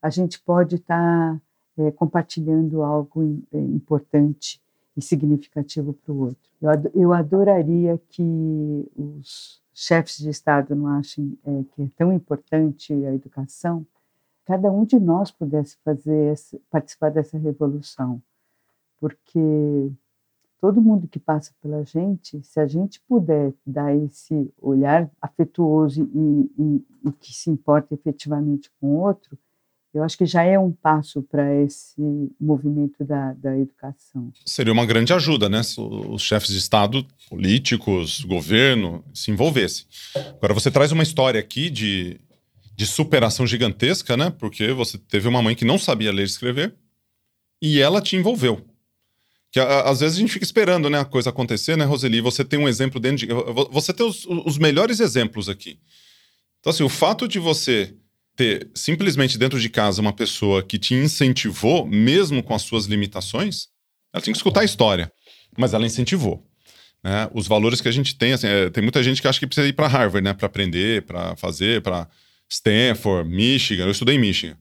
a gente pode estar é, compartilhando algo é, importante e significativo para o outro. Eu, eu adoraria que os chefes de Estado não achem é, que é tão importante a educação, cada um de nós pudesse fazer participar dessa revolução, porque todo mundo que passa pela gente, se a gente puder dar esse olhar afetuoso e, e, e que se importa efetivamente com o outro, eu acho que já é um passo para esse movimento da, da educação. Seria uma grande ajuda, né? Se os chefes de Estado, políticos, governo, se envolvessem. Agora, você traz uma história aqui de, de superação gigantesca, né? Porque você teve uma mãe que não sabia ler e escrever e ela te envolveu. Que às vezes a gente fica esperando né, a coisa acontecer, né, Roseli? Você tem um exemplo dentro de. Você tem os, os melhores exemplos aqui. Então, assim, o fato de você ter simplesmente dentro de casa uma pessoa que te incentivou, mesmo com as suas limitações, ela tem que escutar a história, mas ela incentivou. Né? Os valores que a gente tem, assim, é, tem muita gente que acha que precisa ir para Harvard, né, para aprender, para fazer, para Stanford, Michigan. Eu estudei em Michigan,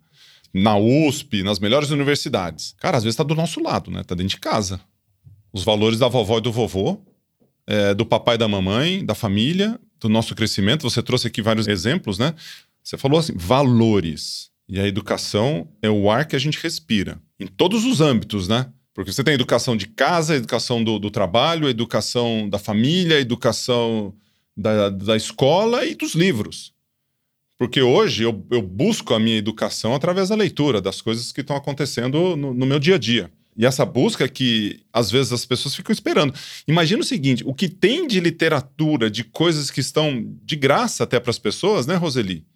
na USP, nas melhores universidades. Cara, às vezes está do nosso lado, né? Tá dentro de casa. Os valores da vovó e do vovô, é, do papai e da mamãe, da família, do nosso crescimento. Você trouxe aqui vários exemplos, né? Você falou assim, valores. E a educação é o ar que a gente respira. Em todos os âmbitos, né? Porque você tem a educação de casa, a educação do, do trabalho, educação da família, a educação da, da escola e dos livros. Porque hoje eu, eu, busco a minha educação através da leitura, das coisas que estão acontecendo no, no, meu dia a dia. E essa busca que às vezes as pessoas ficam esperando. Imagina o seguinte: o que tem de literatura, de coisas que estão de graça até para as pessoas, né, Roseli?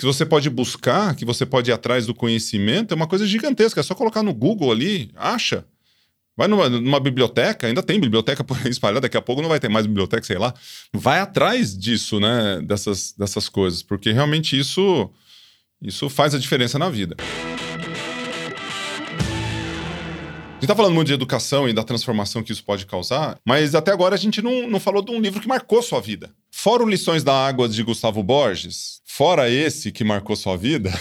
Que você pode buscar, que você pode ir atrás do conhecimento, é uma coisa gigantesca. É só colocar no Google ali, acha. Vai numa, numa, biblioteca, ainda tem biblioteca espalhada, daqui a pouco não vai ter mais biblioteca, sei lá. Vai atrás disso, né? Dessas, dessas coisas, porque realmente isso, isso faz a diferença na vida. Gente está falando muito de educação e da transformação que isso pode causar, mas até agora a gente não, não falou de um livro que marcou sua vida. Fora o Lições da Água de Gustavo Borges, fora esse que marcou sua vida,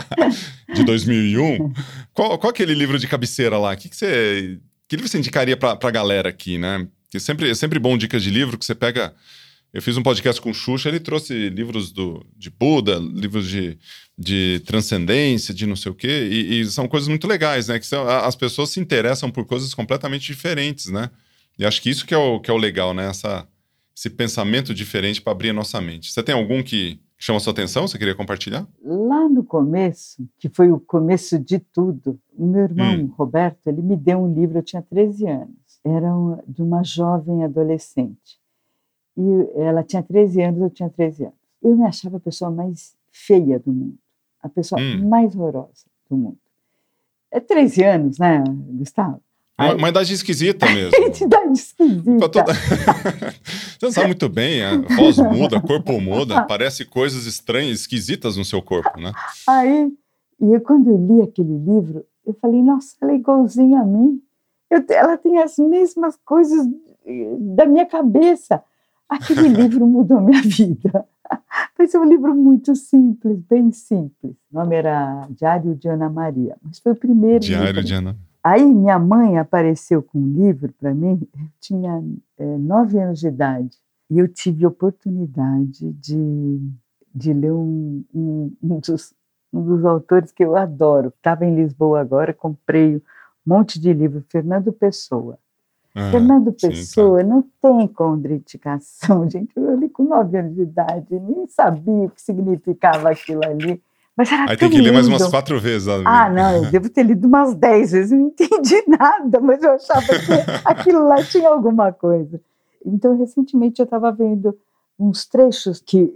de 2001, qual, qual aquele livro de cabeceira lá? Que, que, você, que livro você indicaria para a galera aqui, né? Que sempre, é sempre bom dicas de livro que você pega eu fiz um podcast com o Xuxa, ele trouxe livros do, de Buda, livros de, de transcendência, de não sei o quê, e, e são coisas muito legais, né? Que são, as pessoas se interessam por coisas completamente diferentes, né? E acho que isso que é o, que é o legal, né? Essa, esse pensamento diferente para abrir a nossa mente. Você tem algum que chama sua atenção? Você queria compartilhar? Lá no começo, que foi o começo de tudo, o meu irmão hum. Roberto, ele me deu um livro, eu tinha 13 anos. Era de uma jovem adolescente e ela tinha 13 anos, eu tinha 13 anos. Eu me achava a pessoa mais feia do mundo, a pessoa hum. mais horrorosa do mundo. É 13 anos, né, Gustavo? Uma, uma idade esquisita mesmo. idade esquisita. Toda... Você não sabe muito bem, a voz muda, o corpo muda, aparece coisas estranhas, esquisitas no seu corpo, né? Aí, e eu, quando eu li aquele livro, eu falei, nossa, ela é igualzinha a mim. Eu, ela tem as mesmas coisas eh, da minha cabeça. Aquele livro mudou minha vida. Mas é um livro muito simples, bem simples. O nome era Diário de Ana Maria, mas foi o primeiro. Diário livro. de Ana. Aí minha mãe apareceu com um livro para mim. Eu tinha é, nove anos de idade e eu tive oportunidade de, de ler um, um, um, dos, um dos autores que eu adoro. Estava em Lisboa agora, comprei um monte de livro, Fernando Pessoa. Ah, Fernando Pessoa sim, tá. não tem contraindicação, gente. Eu li com nove anos de idade, nem sabia o que significava aquilo ali. Mas era Aí tem que lindo. ler mais umas quatro vezes. Ah, não, eu devo ter lido umas dez vezes, não entendi nada, mas eu achava que aquilo lá tinha alguma coisa. Então, recentemente eu estava vendo uns trechos que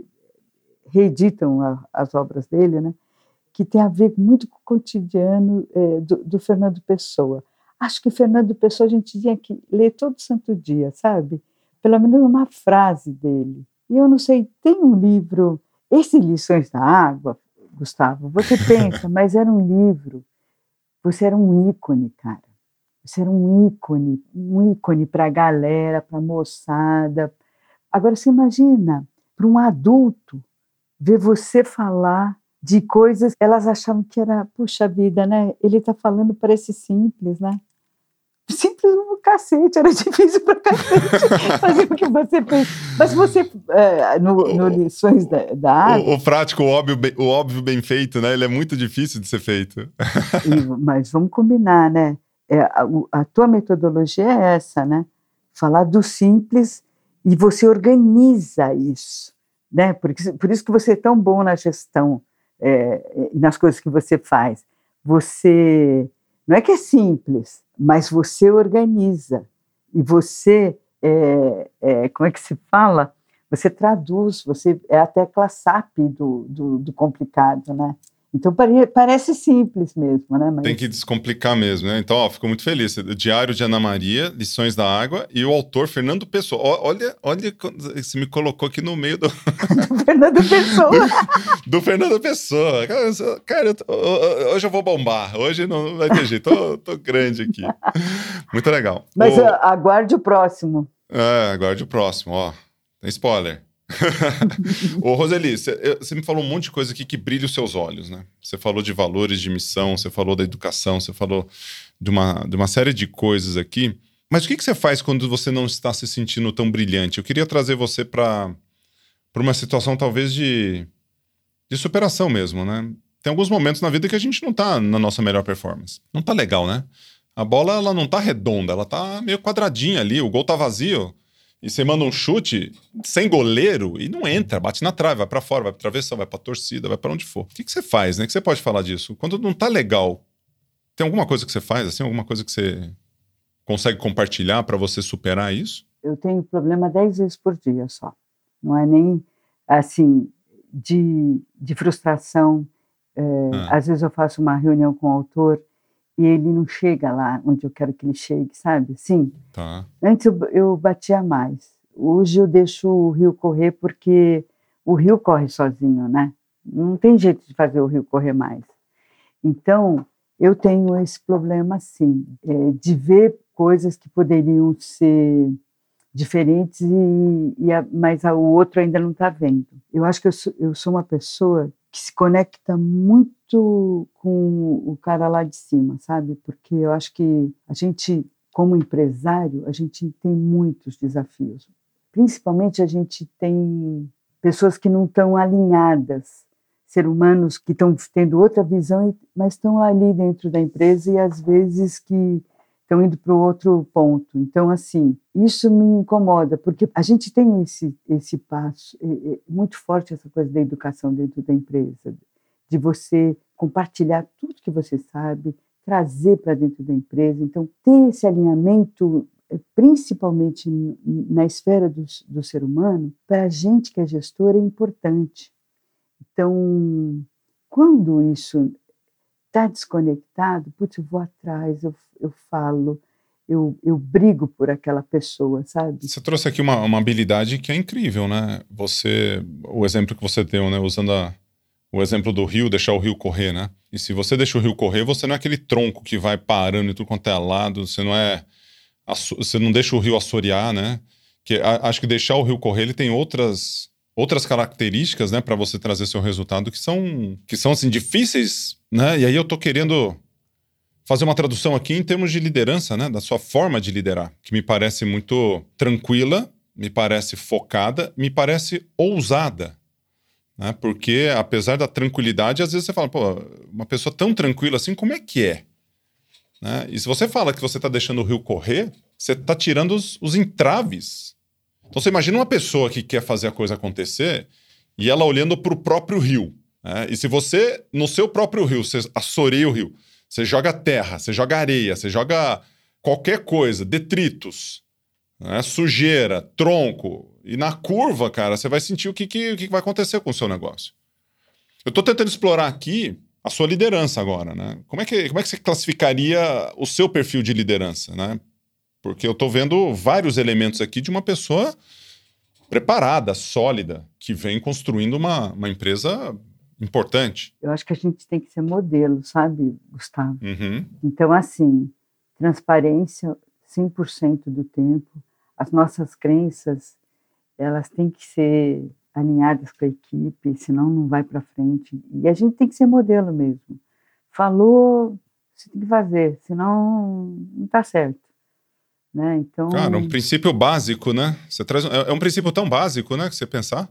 reeditam a, as obras dele, né? que tem a ver muito com o cotidiano é, do, do Fernando Pessoa acho que Fernando Pessoa a gente tinha que ler todo santo dia, sabe? Pelo menos uma frase dele. E eu não sei, tem um livro, esse Lições da Água, Gustavo, você pensa, mas era um livro, você era um ícone, cara. Você era um ícone, um ícone para a galera, para a moçada. Agora, você imagina, para um adulto, ver você falar de coisas, elas achavam que era, puxa vida, né? Ele está falando, parece simples, né? simples no cacete, era difícil para cacete fazer o que você fez. Mas você, é, no, no Lições da, da Água... O, o, prático, o óbvio, bem, o óbvio bem feito, né? Ele é muito difícil de ser feito. E, mas vamos combinar, né? É, a, a tua metodologia é essa, né? Falar do simples e você organiza isso, né? Por, por isso que você é tão bom na gestão é, nas coisas que você faz. Você não é que é simples, mas você organiza e você, é, é, como é que se fala? Você traduz, você é a tecla SAP do, do, do complicado, né? Então pare, parece simples mesmo, né? Mas... Tem que descomplicar mesmo, né? Então, ó, fico muito feliz. Diário de Ana Maria, Lições da Água, e o autor Fernando Pessoa. Olha, olha, você me colocou aqui no meio do. do Fernando Pessoa. do, do, Fernando Pessoa. Cara, eu tô, hoje eu vou bombar. Hoje não vai ter jeito. Tô, tô grande aqui. Muito legal. Mas o... aguarde o próximo. É, aguarde o próximo, ó. Tem spoiler. Ô, Roseli, você me falou um monte de coisa aqui que brilha os seus olhos, né? Você falou de valores, de missão, você falou da educação, você falou de uma, de uma série de coisas aqui. Mas o que, que você faz quando você não está se sentindo tão brilhante? Eu queria trazer você para uma situação talvez de, de superação mesmo, né? Tem alguns momentos na vida que a gente não está na nossa melhor performance. Não está legal, né? A bola ela não está redonda, ela está meio quadradinha ali, o gol está vazio e você manda um chute sem goleiro e não entra, bate na trave, vai para fora, vai para travessão, vai para torcida, vai para onde for. O que, que você faz, né? Que você pode falar disso? Quando não tá legal, tem alguma coisa que você faz, assim, alguma coisa que você consegue compartilhar para você superar isso? Eu tenho problema dez vezes por dia só. Não é nem assim de, de frustração. É, ah. Às vezes eu faço uma reunião com o autor e ele não chega lá onde eu quero que ele chegue, sabe? Sim. Tá. Antes eu, eu batia mais. Hoje eu deixo o rio correr porque o rio corre sozinho, né? Não tem jeito de fazer o rio correr mais. Então, eu tenho esse problema, sim, é, de ver coisas que poderiam ser diferentes, e, e a, mas a, o outro ainda não está vendo. Eu acho que eu sou, eu sou uma pessoa que se conecta muito com o cara lá de cima, sabe? Porque eu acho que a gente, como empresário, a gente tem muitos desafios. Principalmente a gente tem pessoas que não estão alinhadas, ser humanos que estão tendo outra visão, mas estão ali dentro da empresa e às vezes que estão indo para o outro ponto. Então, assim, isso me incomoda, porque a gente tem esse, esse passo, é, é muito forte essa coisa da educação dentro da empresa, de você compartilhar tudo que você sabe, trazer para dentro da empresa. Então, ter esse alinhamento, é, principalmente na esfera do, do ser humano, para a gente que é gestor é importante. Então, quando isso está desconectado, putz, eu vou atrás, eu, eu falo, eu, eu brigo por aquela pessoa, sabe? Você trouxe aqui uma, uma habilidade que é incrível, né? Você, o exemplo que você deu, né? Usando a, o exemplo do rio, deixar o rio correr, né? E se você deixa o rio correr, você não é aquele tronco que vai parando e tudo quanto é lado, você não é. Você não deixa o rio assorear, né? Que, a, acho que deixar o rio correr, ele tem outras outras características, né, para você trazer seu resultado que são que são assim difíceis, né? E aí eu tô querendo fazer uma tradução aqui em termos de liderança, né, da sua forma de liderar, que me parece muito tranquila, me parece focada, me parece ousada. Né? Porque, apesar da tranquilidade, às vezes você fala, pô, uma pessoa tão tranquila assim, como é que é? Né? E se você fala que você está deixando o rio correr, você está tirando os, os entraves. Então você imagina uma pessoa que quer fazer a coisa acontecer e ela olhando para o próprio rio. Né? E se você, no seu próprio rio, você assoreia o rio, você joga terra, você joga areia, você joga qualquer coisa, detritos, né? sujeira, tronco. E na curva, cara, você vai sentir o que, que, o que vai acontecer com o seu negócio. Eu estou tentando explorar aqui a sua liderança agora, né? Como é que, como é que você classificaria o seu perfil de liderança, né? Porque eu estou vendo vários elementos aqui de uma pessoa preparada, sólida, que vem construindo uma, uma empresa importante. Eu acho que a gente tem que ser modelo, sabe, Gustavo? Uhum. Então, assim, transparência 100% do tempo. As nossas crenças, elas têm que ser alinhadas com a equipe, senão não vai para frente. E a gente tem que ser modelo mesmo. Falou, você tem que fazer, senão não está certo. Né? Então, Cara, um princípio básico, né? Você traz, é, é um princípio tão básico, né? Que você pensar.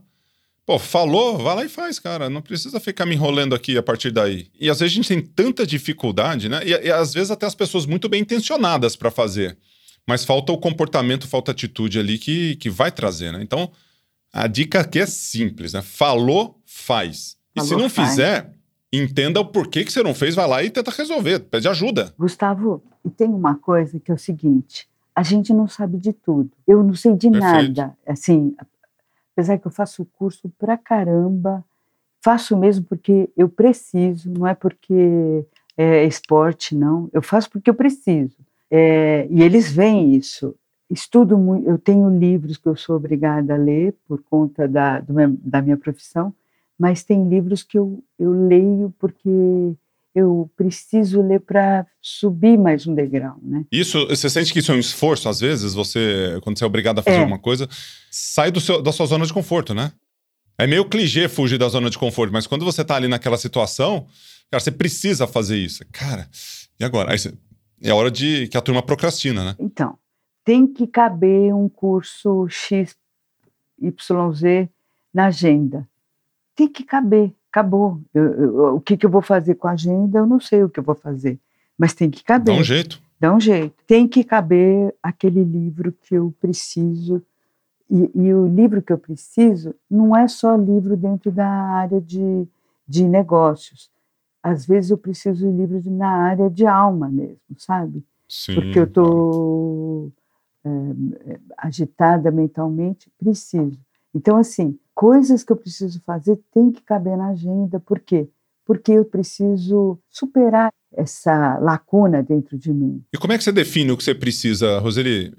Pô, falou, vai lá e faz, cara. Não precisa ficar me enrolando aqui a partir daí. E às vezes a gente tem tanta dificuldade, né? E, e às vezes até as pessoas muito bem intencionadas para fazer. Mas falta o comportamento, falta a atitude ali que, que vai trazer, né? Então, a dica aqui é simples, né? Falou, faz. E Falou, se não faz. fizer, entenda o porquê que você não fez, vai lá e tenta resolver, pede ajuda. Gustavo, e tem uma coisa que é o seguinte: a gente não sabe de tudo. Eu não sei de Perfeito. nada. Assim, apesar que eu faço curso pra caramba, faço mesmo porque eu preciso, não é porque é esporte, não. Eu faço porque eu preciso. É, e eles veem isso. Estudo muito, eu tenho livros que eu sou obrigada a ler por conta da, meu- da minha profissão, mas tem livros que eu, eu leio porque eu preciso ler para subir mais um degrau, né? Isso, você sente que isso é um esforço, às vezes, você, quando você é obrigado a fazer É. alguma coisa, sai do seu, da sua zona de conforto, né? É meio clichê fugir da zona de conforto, mas quando você tá ali naquela situação, cara, você precisa fazer isso. Cara, e agora? Aí você- é hora de que a turma procrastina, né? Então, tem que caber um curso X, YZ na agenda. Tem que caber, acabou. Eu- eu- o que, que eu vou fazer com a agenda, eu não sei o que eu vou fazer, mas tem que Dá caber. um jeito. Dá um jeito. Tem que caber aquele livro que eu preciso. E, e o livro que eu preciso não é só livro dentro da área de, de negócios. Às vezes eu preciso de livros na área de alma mesmo, sabe? Sim. Porque eu estou agitada mentalmente, preciso. Então, assim, coisas que eu preciso fazer tem que caber na agenda. Por quê? Porque eu preciso superar essa lacuna dentro de mim. E como é que você define o que você precisa, Roseli?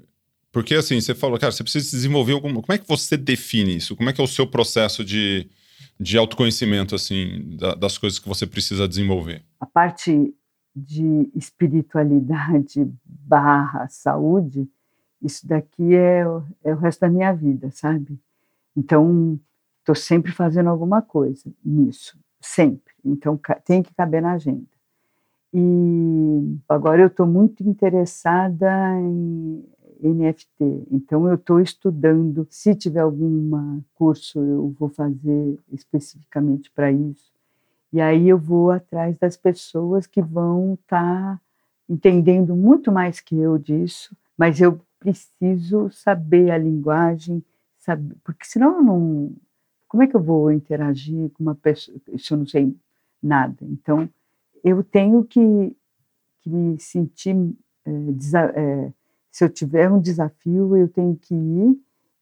Porque assim, você falou, cara, você precisa desenvolver alguma. Como é que você define isso? Como é que é o seu processo de, de autoconhecimento, assim, da- das coisas que você precisa desenvolver? A parte de espiritualidade barra saúde, isso daqui é, é o resto da minha vida, sabe? Então, estou sempre fazendo alguma coisa nisso, sempre. Então, tem que caber na agenda. E agora eu estou muito interessada em NFT, então eu estou estudando. Se tiver algum curso, eu vou fazer especificamente para isso. E aí eu vou atrás das pessoas que vão estar entendendo muito mais que eu disso, mas eu preciso saber a linguagem, saber, porque senão eu não. Como é que eu vou interagir com uma pessoa se eu não sei nada? Então, eu tenho que, que me sentir. eh, desa- eh, se eu tiver um desafio, eu tenho que ir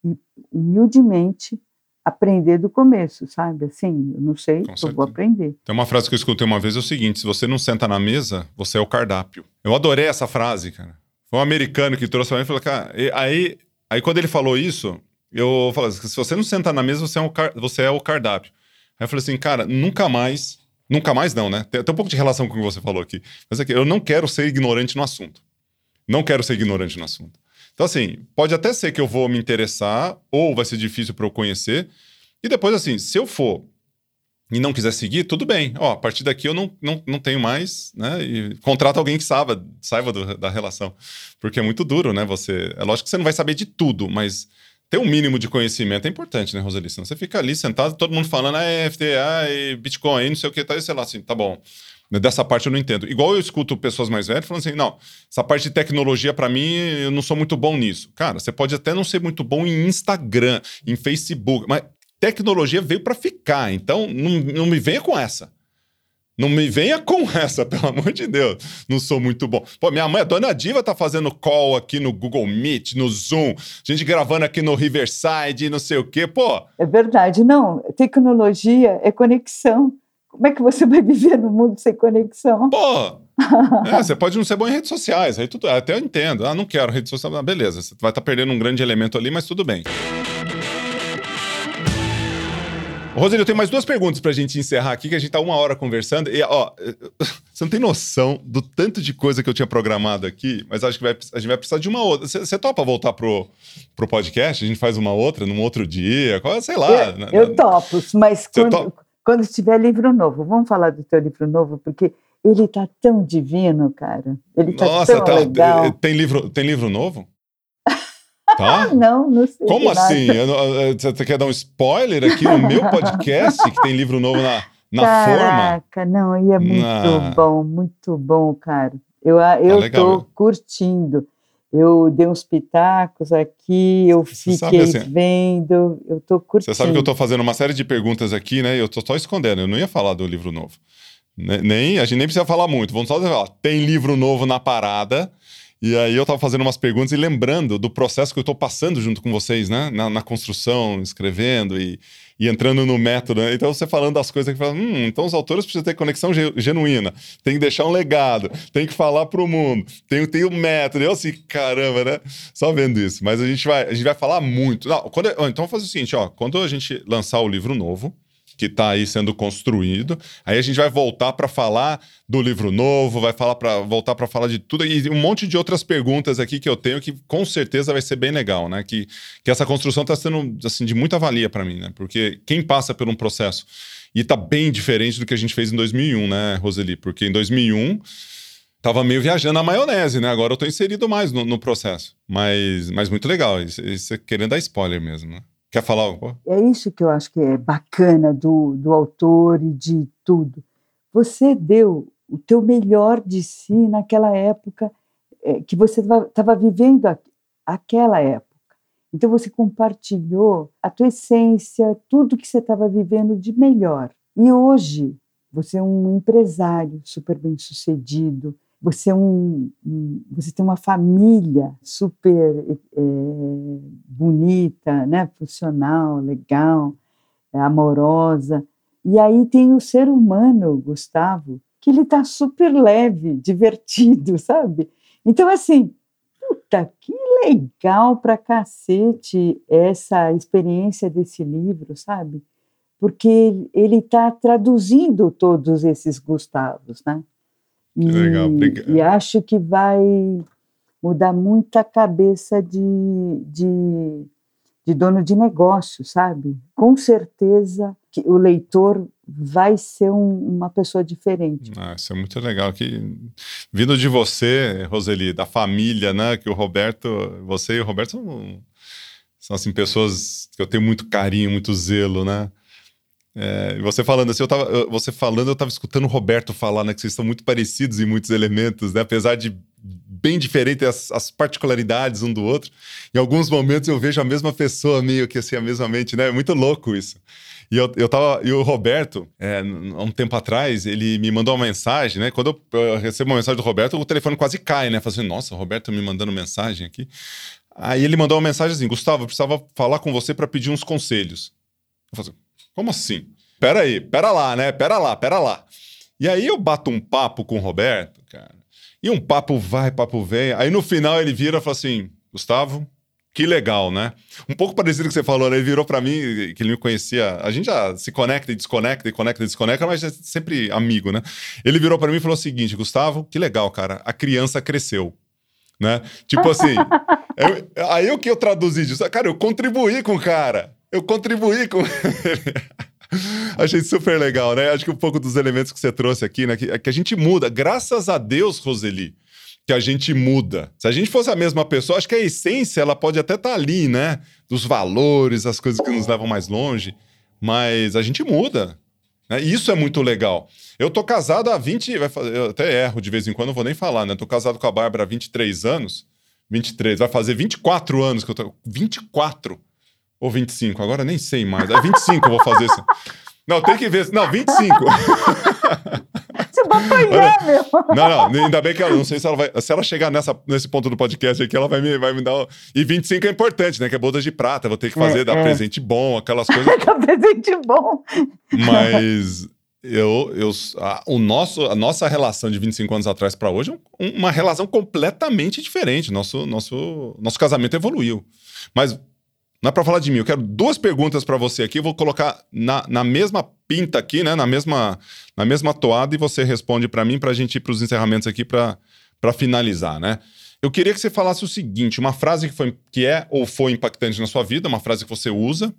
e, humildemente, aprender do começo, sabe? Assim, eu não sei, Com eu certeza. vou aprender. Tem uma frase que eu escutei uma vez, é o seguinte, se você não senta na mesa, você é o cardápio. Eu adorei essa frase, cara. Foi um americano que trouxe pra mim e falou, cara, e- aí, aí quando ele falou isso, eu falei, assim, se você não senta na mesa, você é, um car- você é o cardápio. Aí eu falei assim, cara, nunca mais, nunca mais não, né? Tem, tem um pouco de relação com o que você falou aqui. Mas é que eu não quero ser ignorante no assunto. Não quero ser ignorante no assunto. Então, assim, pode até ser que eu vou me interessar, ou vai ser difícil para eu conhecer. E depois, assim, se eu for e não quiser seguir, tudo bem. Ó, a partir daqui eu não, não, não tenho mais, né? E contrata alguém que saiba, saiba do- da relação. Porque é muito duro, né? Você. É lógico que você não vai saber de tudo, mas ter um mínimo de conhecimento é importante, né, Roseli? Senão você fica ali sentado, todo mundo falando, ah, é FTA, e Bitcoin, não sei o que, tá, e sei lá, assim, tá bom. Dessa parte eu não entendo. Igual eu escuto pessoas mais velhas falando assim: não, essa parte de tecnologia, pra mim, eu não sou muito bom nisso. Cara, você pode até não ser muito bom em Instagram, em Facebook, mas tecnologia veio pra ficar. Então, não, não me venha com essa. Não me venha com essa, pelo amor de Deus. Não sou muito bom. Pô, minha mãe, a dona Diva, tá fazendo call aqui no Google Meet, no Zoom, gente gravando aqui no Riverside, não sei o quê. Pô, É verdade, não. Tecnologia é conexão. Como é que você vai viver no mundo sem conexão? Pô! É, você pode não ser bom em redes sociais, aí tudo, até eu entendo. Ah, não quero rede social, ah, beleza, você vai estar perdendo um grande elemento ali, mas tudo bem. Roseli, eu tenho mais duas perguntas pra gente encerrar aqui, que a gente tá uma hora conversando. E, ó, você não tem noção do tanto de coisa que eu tinha programado aqui, mas acho que vai- a gente vai precisar de uma outra. Você, você topa voltar pro, pro podcast? A gente faz uma outra num outro dia? Qual- Sei lá. eu, na- eu na- topo, mas quando, topa? Quando tiver livro novo, vamos falar do teu livro novo, porque ele tá tão divino, cara. Ele tá Nossa, tão tá- legal. tem, livro, tem livro novo? Tá? Não, não sei. Como assim? Eu não- eu- Você quer dar um spoiler aqui no meu podcast que tem livro novo na, na forma? Caraca, não, e é muito bom, muito bom, cara. Eu, eu legal, tô né? curtindo. Eu dei uns pitacos aqui, eu Você sabe, fiquei assim, vendo, eu tô curtindo. Você sabe que eu tô fazendo uma série de perguntas aqui, né? E eu tô só escondendo. Eu não ia falar do livro novo. Ne- Nem, a gente nem precisa falar muito. Vamos só dizer, ó, tem livro novo na parada. E aí eu tava fazendo umas perguntas e lembrando do processo que eu tô passando junto com vocês, né? Na, na construção, escrevendo e, e entrando no método. né? Então você falando das coisas que fala, hum, então os autores precisam ter conexão ge- genuína, tem que deixar um legado, tem que falar pro mundo, tem, tem o método. Eu assim, caramba, né? Só vendo isso. Mas a gente vai, a gente vai falar muito. Não, quando, então vamos fazer o seguinte, ó, quando a gente lançar o livro novo, que está aí sendo construído. Aí a gente vai voltar para falar do livro novo, vai falar para voltar para falar de tudo e um monte de outras perguntas aqui que eu tenho que com certeza vai ser bem legal, né? Que, que essa construção está sendo assim de muita valia para mim, né? Porque quem passa por um processo e tá bem diferente do que a gente fez em 2001, né, Roseli? Porque em 2001 tava meio viajando na maionese, né? Agora eu tô inserido mais no, no processo. Mas, mas muito legal. Isso, isso é querendo dar spoiler mesmo, né? Quer falar algo? É isso que eu acho que é bacana do, do autor e de tudo. Você deu o teu melhor de si naquela época é, que você estava vivendo a, aquela época. Então você compartilhou a tua essência, tudo que você estava vivendo de melhor. E hoje você é um empresário super bem sucedido, você é um, um, você tem uma família super é, bonita, né, funcional, legal, é, amorosa. E aí tem o ser humano, Gustavo, que ele está super leve, divertido, sabe? Então assim, puta, que legal pra cacete essa experiência desse livro, sabe? Porque ele está traduzindo todos esses Gustavos, né? E, legal, obrigado. E acho que vai mudar muito a cabeça de, de, de dono de negócio, sabe? Com certeza que o leitor vai ser um, uma pessoa diferente. Ah, isso é muito legal. Que, vindo de você, Roseli, da família, né? Que o Roberto, você e o Roberto são, são assim, pessoas que eu tenho muito carinho, muito zelo, né? É, você falando assim, eu tava, você falando, eu tava escutando o Roberto falar, né? Que vocês são muito parecidos em muitos elementos, né? Apesar de bem diferentes as, as, particularidades um do outro. Em alguns momentos eu vejo a mesma pessoa meio que assim, a mesma mente, né? É muito louco isso. E eu, eu tava, e o Roberto, é, há um tempo atrás, ele me mandou uma mensagem, né? Quando eu, eu recebo uma mensagem do Roberto, o telefone quase cai, né? Falei assim, nossa, o Roberto me mandando mensagem aqui. Aí ele mandou uma mensagem assim: Gustavo, eu precisava falar com você para pedir uns conselhos. Eu falo assim, como assim? Pera aí, pera lá, né? Pera lá, pera lá. E aí eu bato um papo com o Roberto, cara. E um papo vai, papo vem. Aí no final ele vira e fala assim: Gustavo, que legal, né? Um pouco parecido com o que você falou, né? Ele virou para mim, que ele me conhecia. A gente já se conecta e desconecta, e conecta e desconecta, mas é sempre amigo, né? Ele virou para mim e falou o seguinte: Gustavo, que legal, cara. A criança cresceu. Né? Tipo assim, eu, aí o que eu traduzi disso? Cara, eu contribuí com o cara. Eu contribuí com ele. Achei super legal, né? Acho que um pouco dos elementos que você trouxe aqui, né? Que, que a gente muda. Graças a Deus, Roseli, que a gente muda. Se a gente fosse a mesma pessoa, acho que a essência ela pode até estar tá ali, né? Dos valores, as coisas que nos levam mais longe. Mas a gente muda. Né? Isso é muito legal. Eu tô casado há 20. Vai fazer, eu até erro de vez em quando, não vou nem falar, né? Tô casado com a Bárbara há 23 anos. 23, vai fazer 24 anos que eu tô. 24 ou 25, agora nem sei mais. É 25 eu vou fazer isso. Não, tem que ver. Não, 25. Você vai apanhar, meu. Não, não, ainda bem que ela, não sei se ela vai. Se ela chegar nessa, nesse ponto do podcast aqui, ela vai me, vai me dar. E 25 é importante, né? Que é bodas de prata, vou ter que fazer, é, dar é. presente bom, aquelas coisas. dar presente bom. Mas eu, eu, a, o nosso, a nossa relação de 25 anos atrás para hoje é uma relação completamente diferente. Nosso, nosso, nosso casamento evoluiu. Mas não é para falar de mim. Eu quero duas perguntas para você aqui. Eu vou colocar na, na mesma pinta aqui, né? Na mesma, na mesma toada e você responde para mim para a gente ir para os encerramentos aqui para finalizar, né? Eu queria que você falasse o seguinte: uma frase que, foi, que é ou foi impactante na sua vida, uma frase que você usa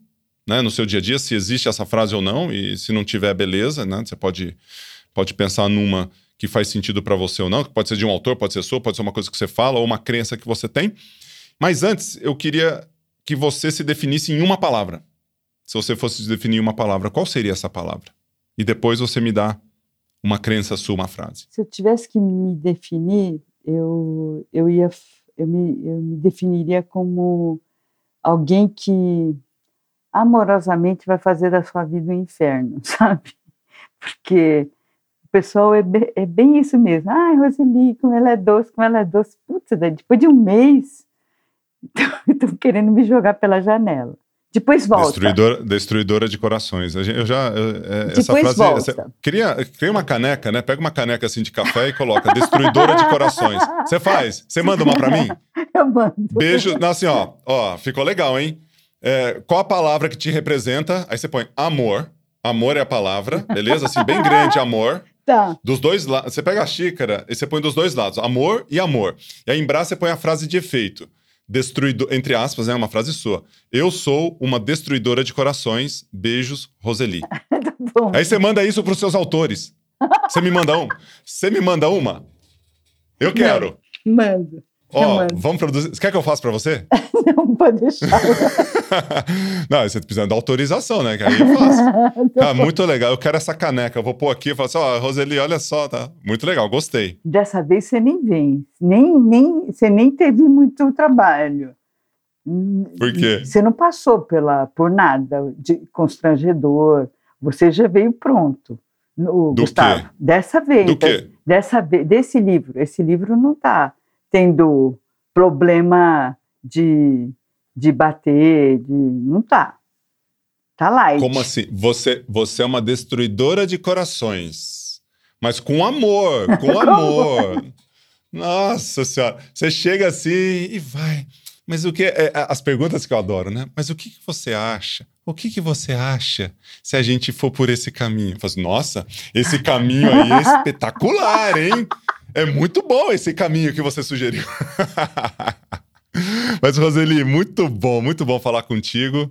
né, no seu dia a dia, se existe essa frase ou não, e se não tiver, beleza, né? Você pode, pode pensar numa que faz sentido para você ou não, que pode ser de um autor, pode ser sua, pode ser uma coisa que você fala ou uma crença que você tem. Mas antes, eu queria que você se definisse em uma palavra. Se você fosse definir uma palavra, qual seria essa palavra? E depois você me dá uma crença sua, uma frase. Se eu tivesse que me definir, eu, eu ia eu me, eu me definiria como alguém que amorosamente vai fazer da sua vida um inferno, sabe? Porque o pessoal é, bem, é bem isso mesmo. Ai, Roseli, como ela é doce, como ela é doce. Putz, depois de um mês, estão querendo me jogar pela janela. Depois volta. Destruidora, destruidora de corações. Eu já. é, essa frase. Volta. Essa, cria, cria uma caneca, né? Pega uma caneca assim de café e coloca Destruidora de corações. Você faz. Você manda uma para mim? Eu mando. Beijo. Não, assim, ó. Ó, ficou legal, hein? É, qual a palavra que te representa? Aí você põe amor. Amor é a palavra, beleza? Assim, bem grande, amor. Tá. Dos dois lados. Você pega a xícara e você põe dos dois lados, amor e amor. E aí embaixo você põe a frase de efeito destruidor, entre aspas, é né, uma frase sua. Eu sou uma destruidora de corações. Beijos, Roseli. tá Aí você manda isso para os seus autores. Você me manda um? Você me manda uma? Eu quero. Manda. Ó, oh, vamos produzir. Você quer que eu faça para você? Não, pode deixar. não, você precisa da autorização, né? Que aí eu faço. ah, muito legal. Eu quero essa caneca. Eu vou pôr aqui e falar assim: ó, oh, Roseli, olha só, tá? Muito legal, gostei. Dessa vez você nem vem. Nem, nem, você nem teve muito trabalho. Por quê? Você não passou pela, por nada de constrangedor. Você já veio pronto. No, Do Gustavo, quê? dessa vez. Do quê? Dessa vez, desse livro. Esse livro não está tendo problema de, de bater, de, não tá. Tá light. Como assim? Você, você é uma destruidora de corações, mas com amor, com amor. Nossa senhora, você chega assim e vai. Mas o que é, as perguntas que eu adoro, né? Mas o que, que você acha? O que, que você acha se a gente for por esse caminho? Eu assim, Nossa, esse caminho aí é espetacular, hein? É muito bom esse caminho que você sugeriu. Mas, Roseli, muito bom, muito bom falar contigo.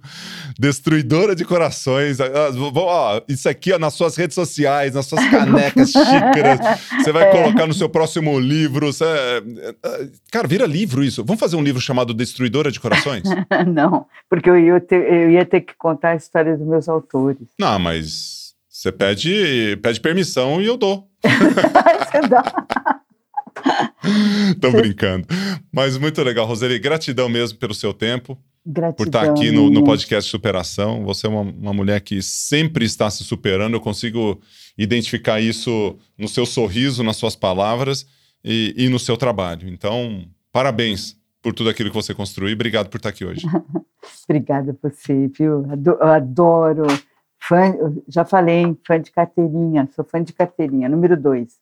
Destruidora de corações. Ah, ah, isso aqui ó, nas suas redes sociais, nas suas canecas, xícaras. Você vai é. colocar no seu próximo livro. Você... Eh, cara, vira livro isso. Vamos fazer um livro chamado Destruidora de Corações? Não, porque eu ia, ter, eu ia ter que contar a história dos meus autores. Não, mas você pede, pede permissão e eu dou. Tô brincando. Mas muito legal, Roseli. Gratidão mesmo pelo seu tempo. Gratidão. Por estar aqui no, no podcast Superação. Você é uma, uma mulher que sempre está se superando. Eu consigo identificar isso no seu sorriso, nas suas palavras e, e no seu trabalho. Então, parabéns por tudo aquilo que você construiu. Obrigado por estar aqui hoje. Obrigada a você, viu? Eu adoro. Fã, já falei, fã de carteirinha, sou fã de carteirinha, número dois.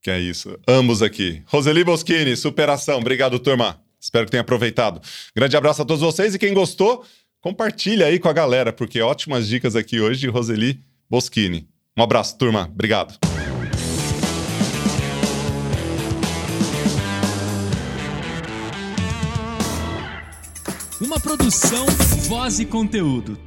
Que é isso. Ambos aqui. Roseli Boschini, superação. Obrigado, turma. Espero que tenha aproveitado. Grande abraço a todos vocês e quem gostou, compartilha aí com a galera, porque ótimas dicas aqui hoje de Roseli Boschini. Um abraço, turma. Obrigado. Uma produção, voz e conteúdo.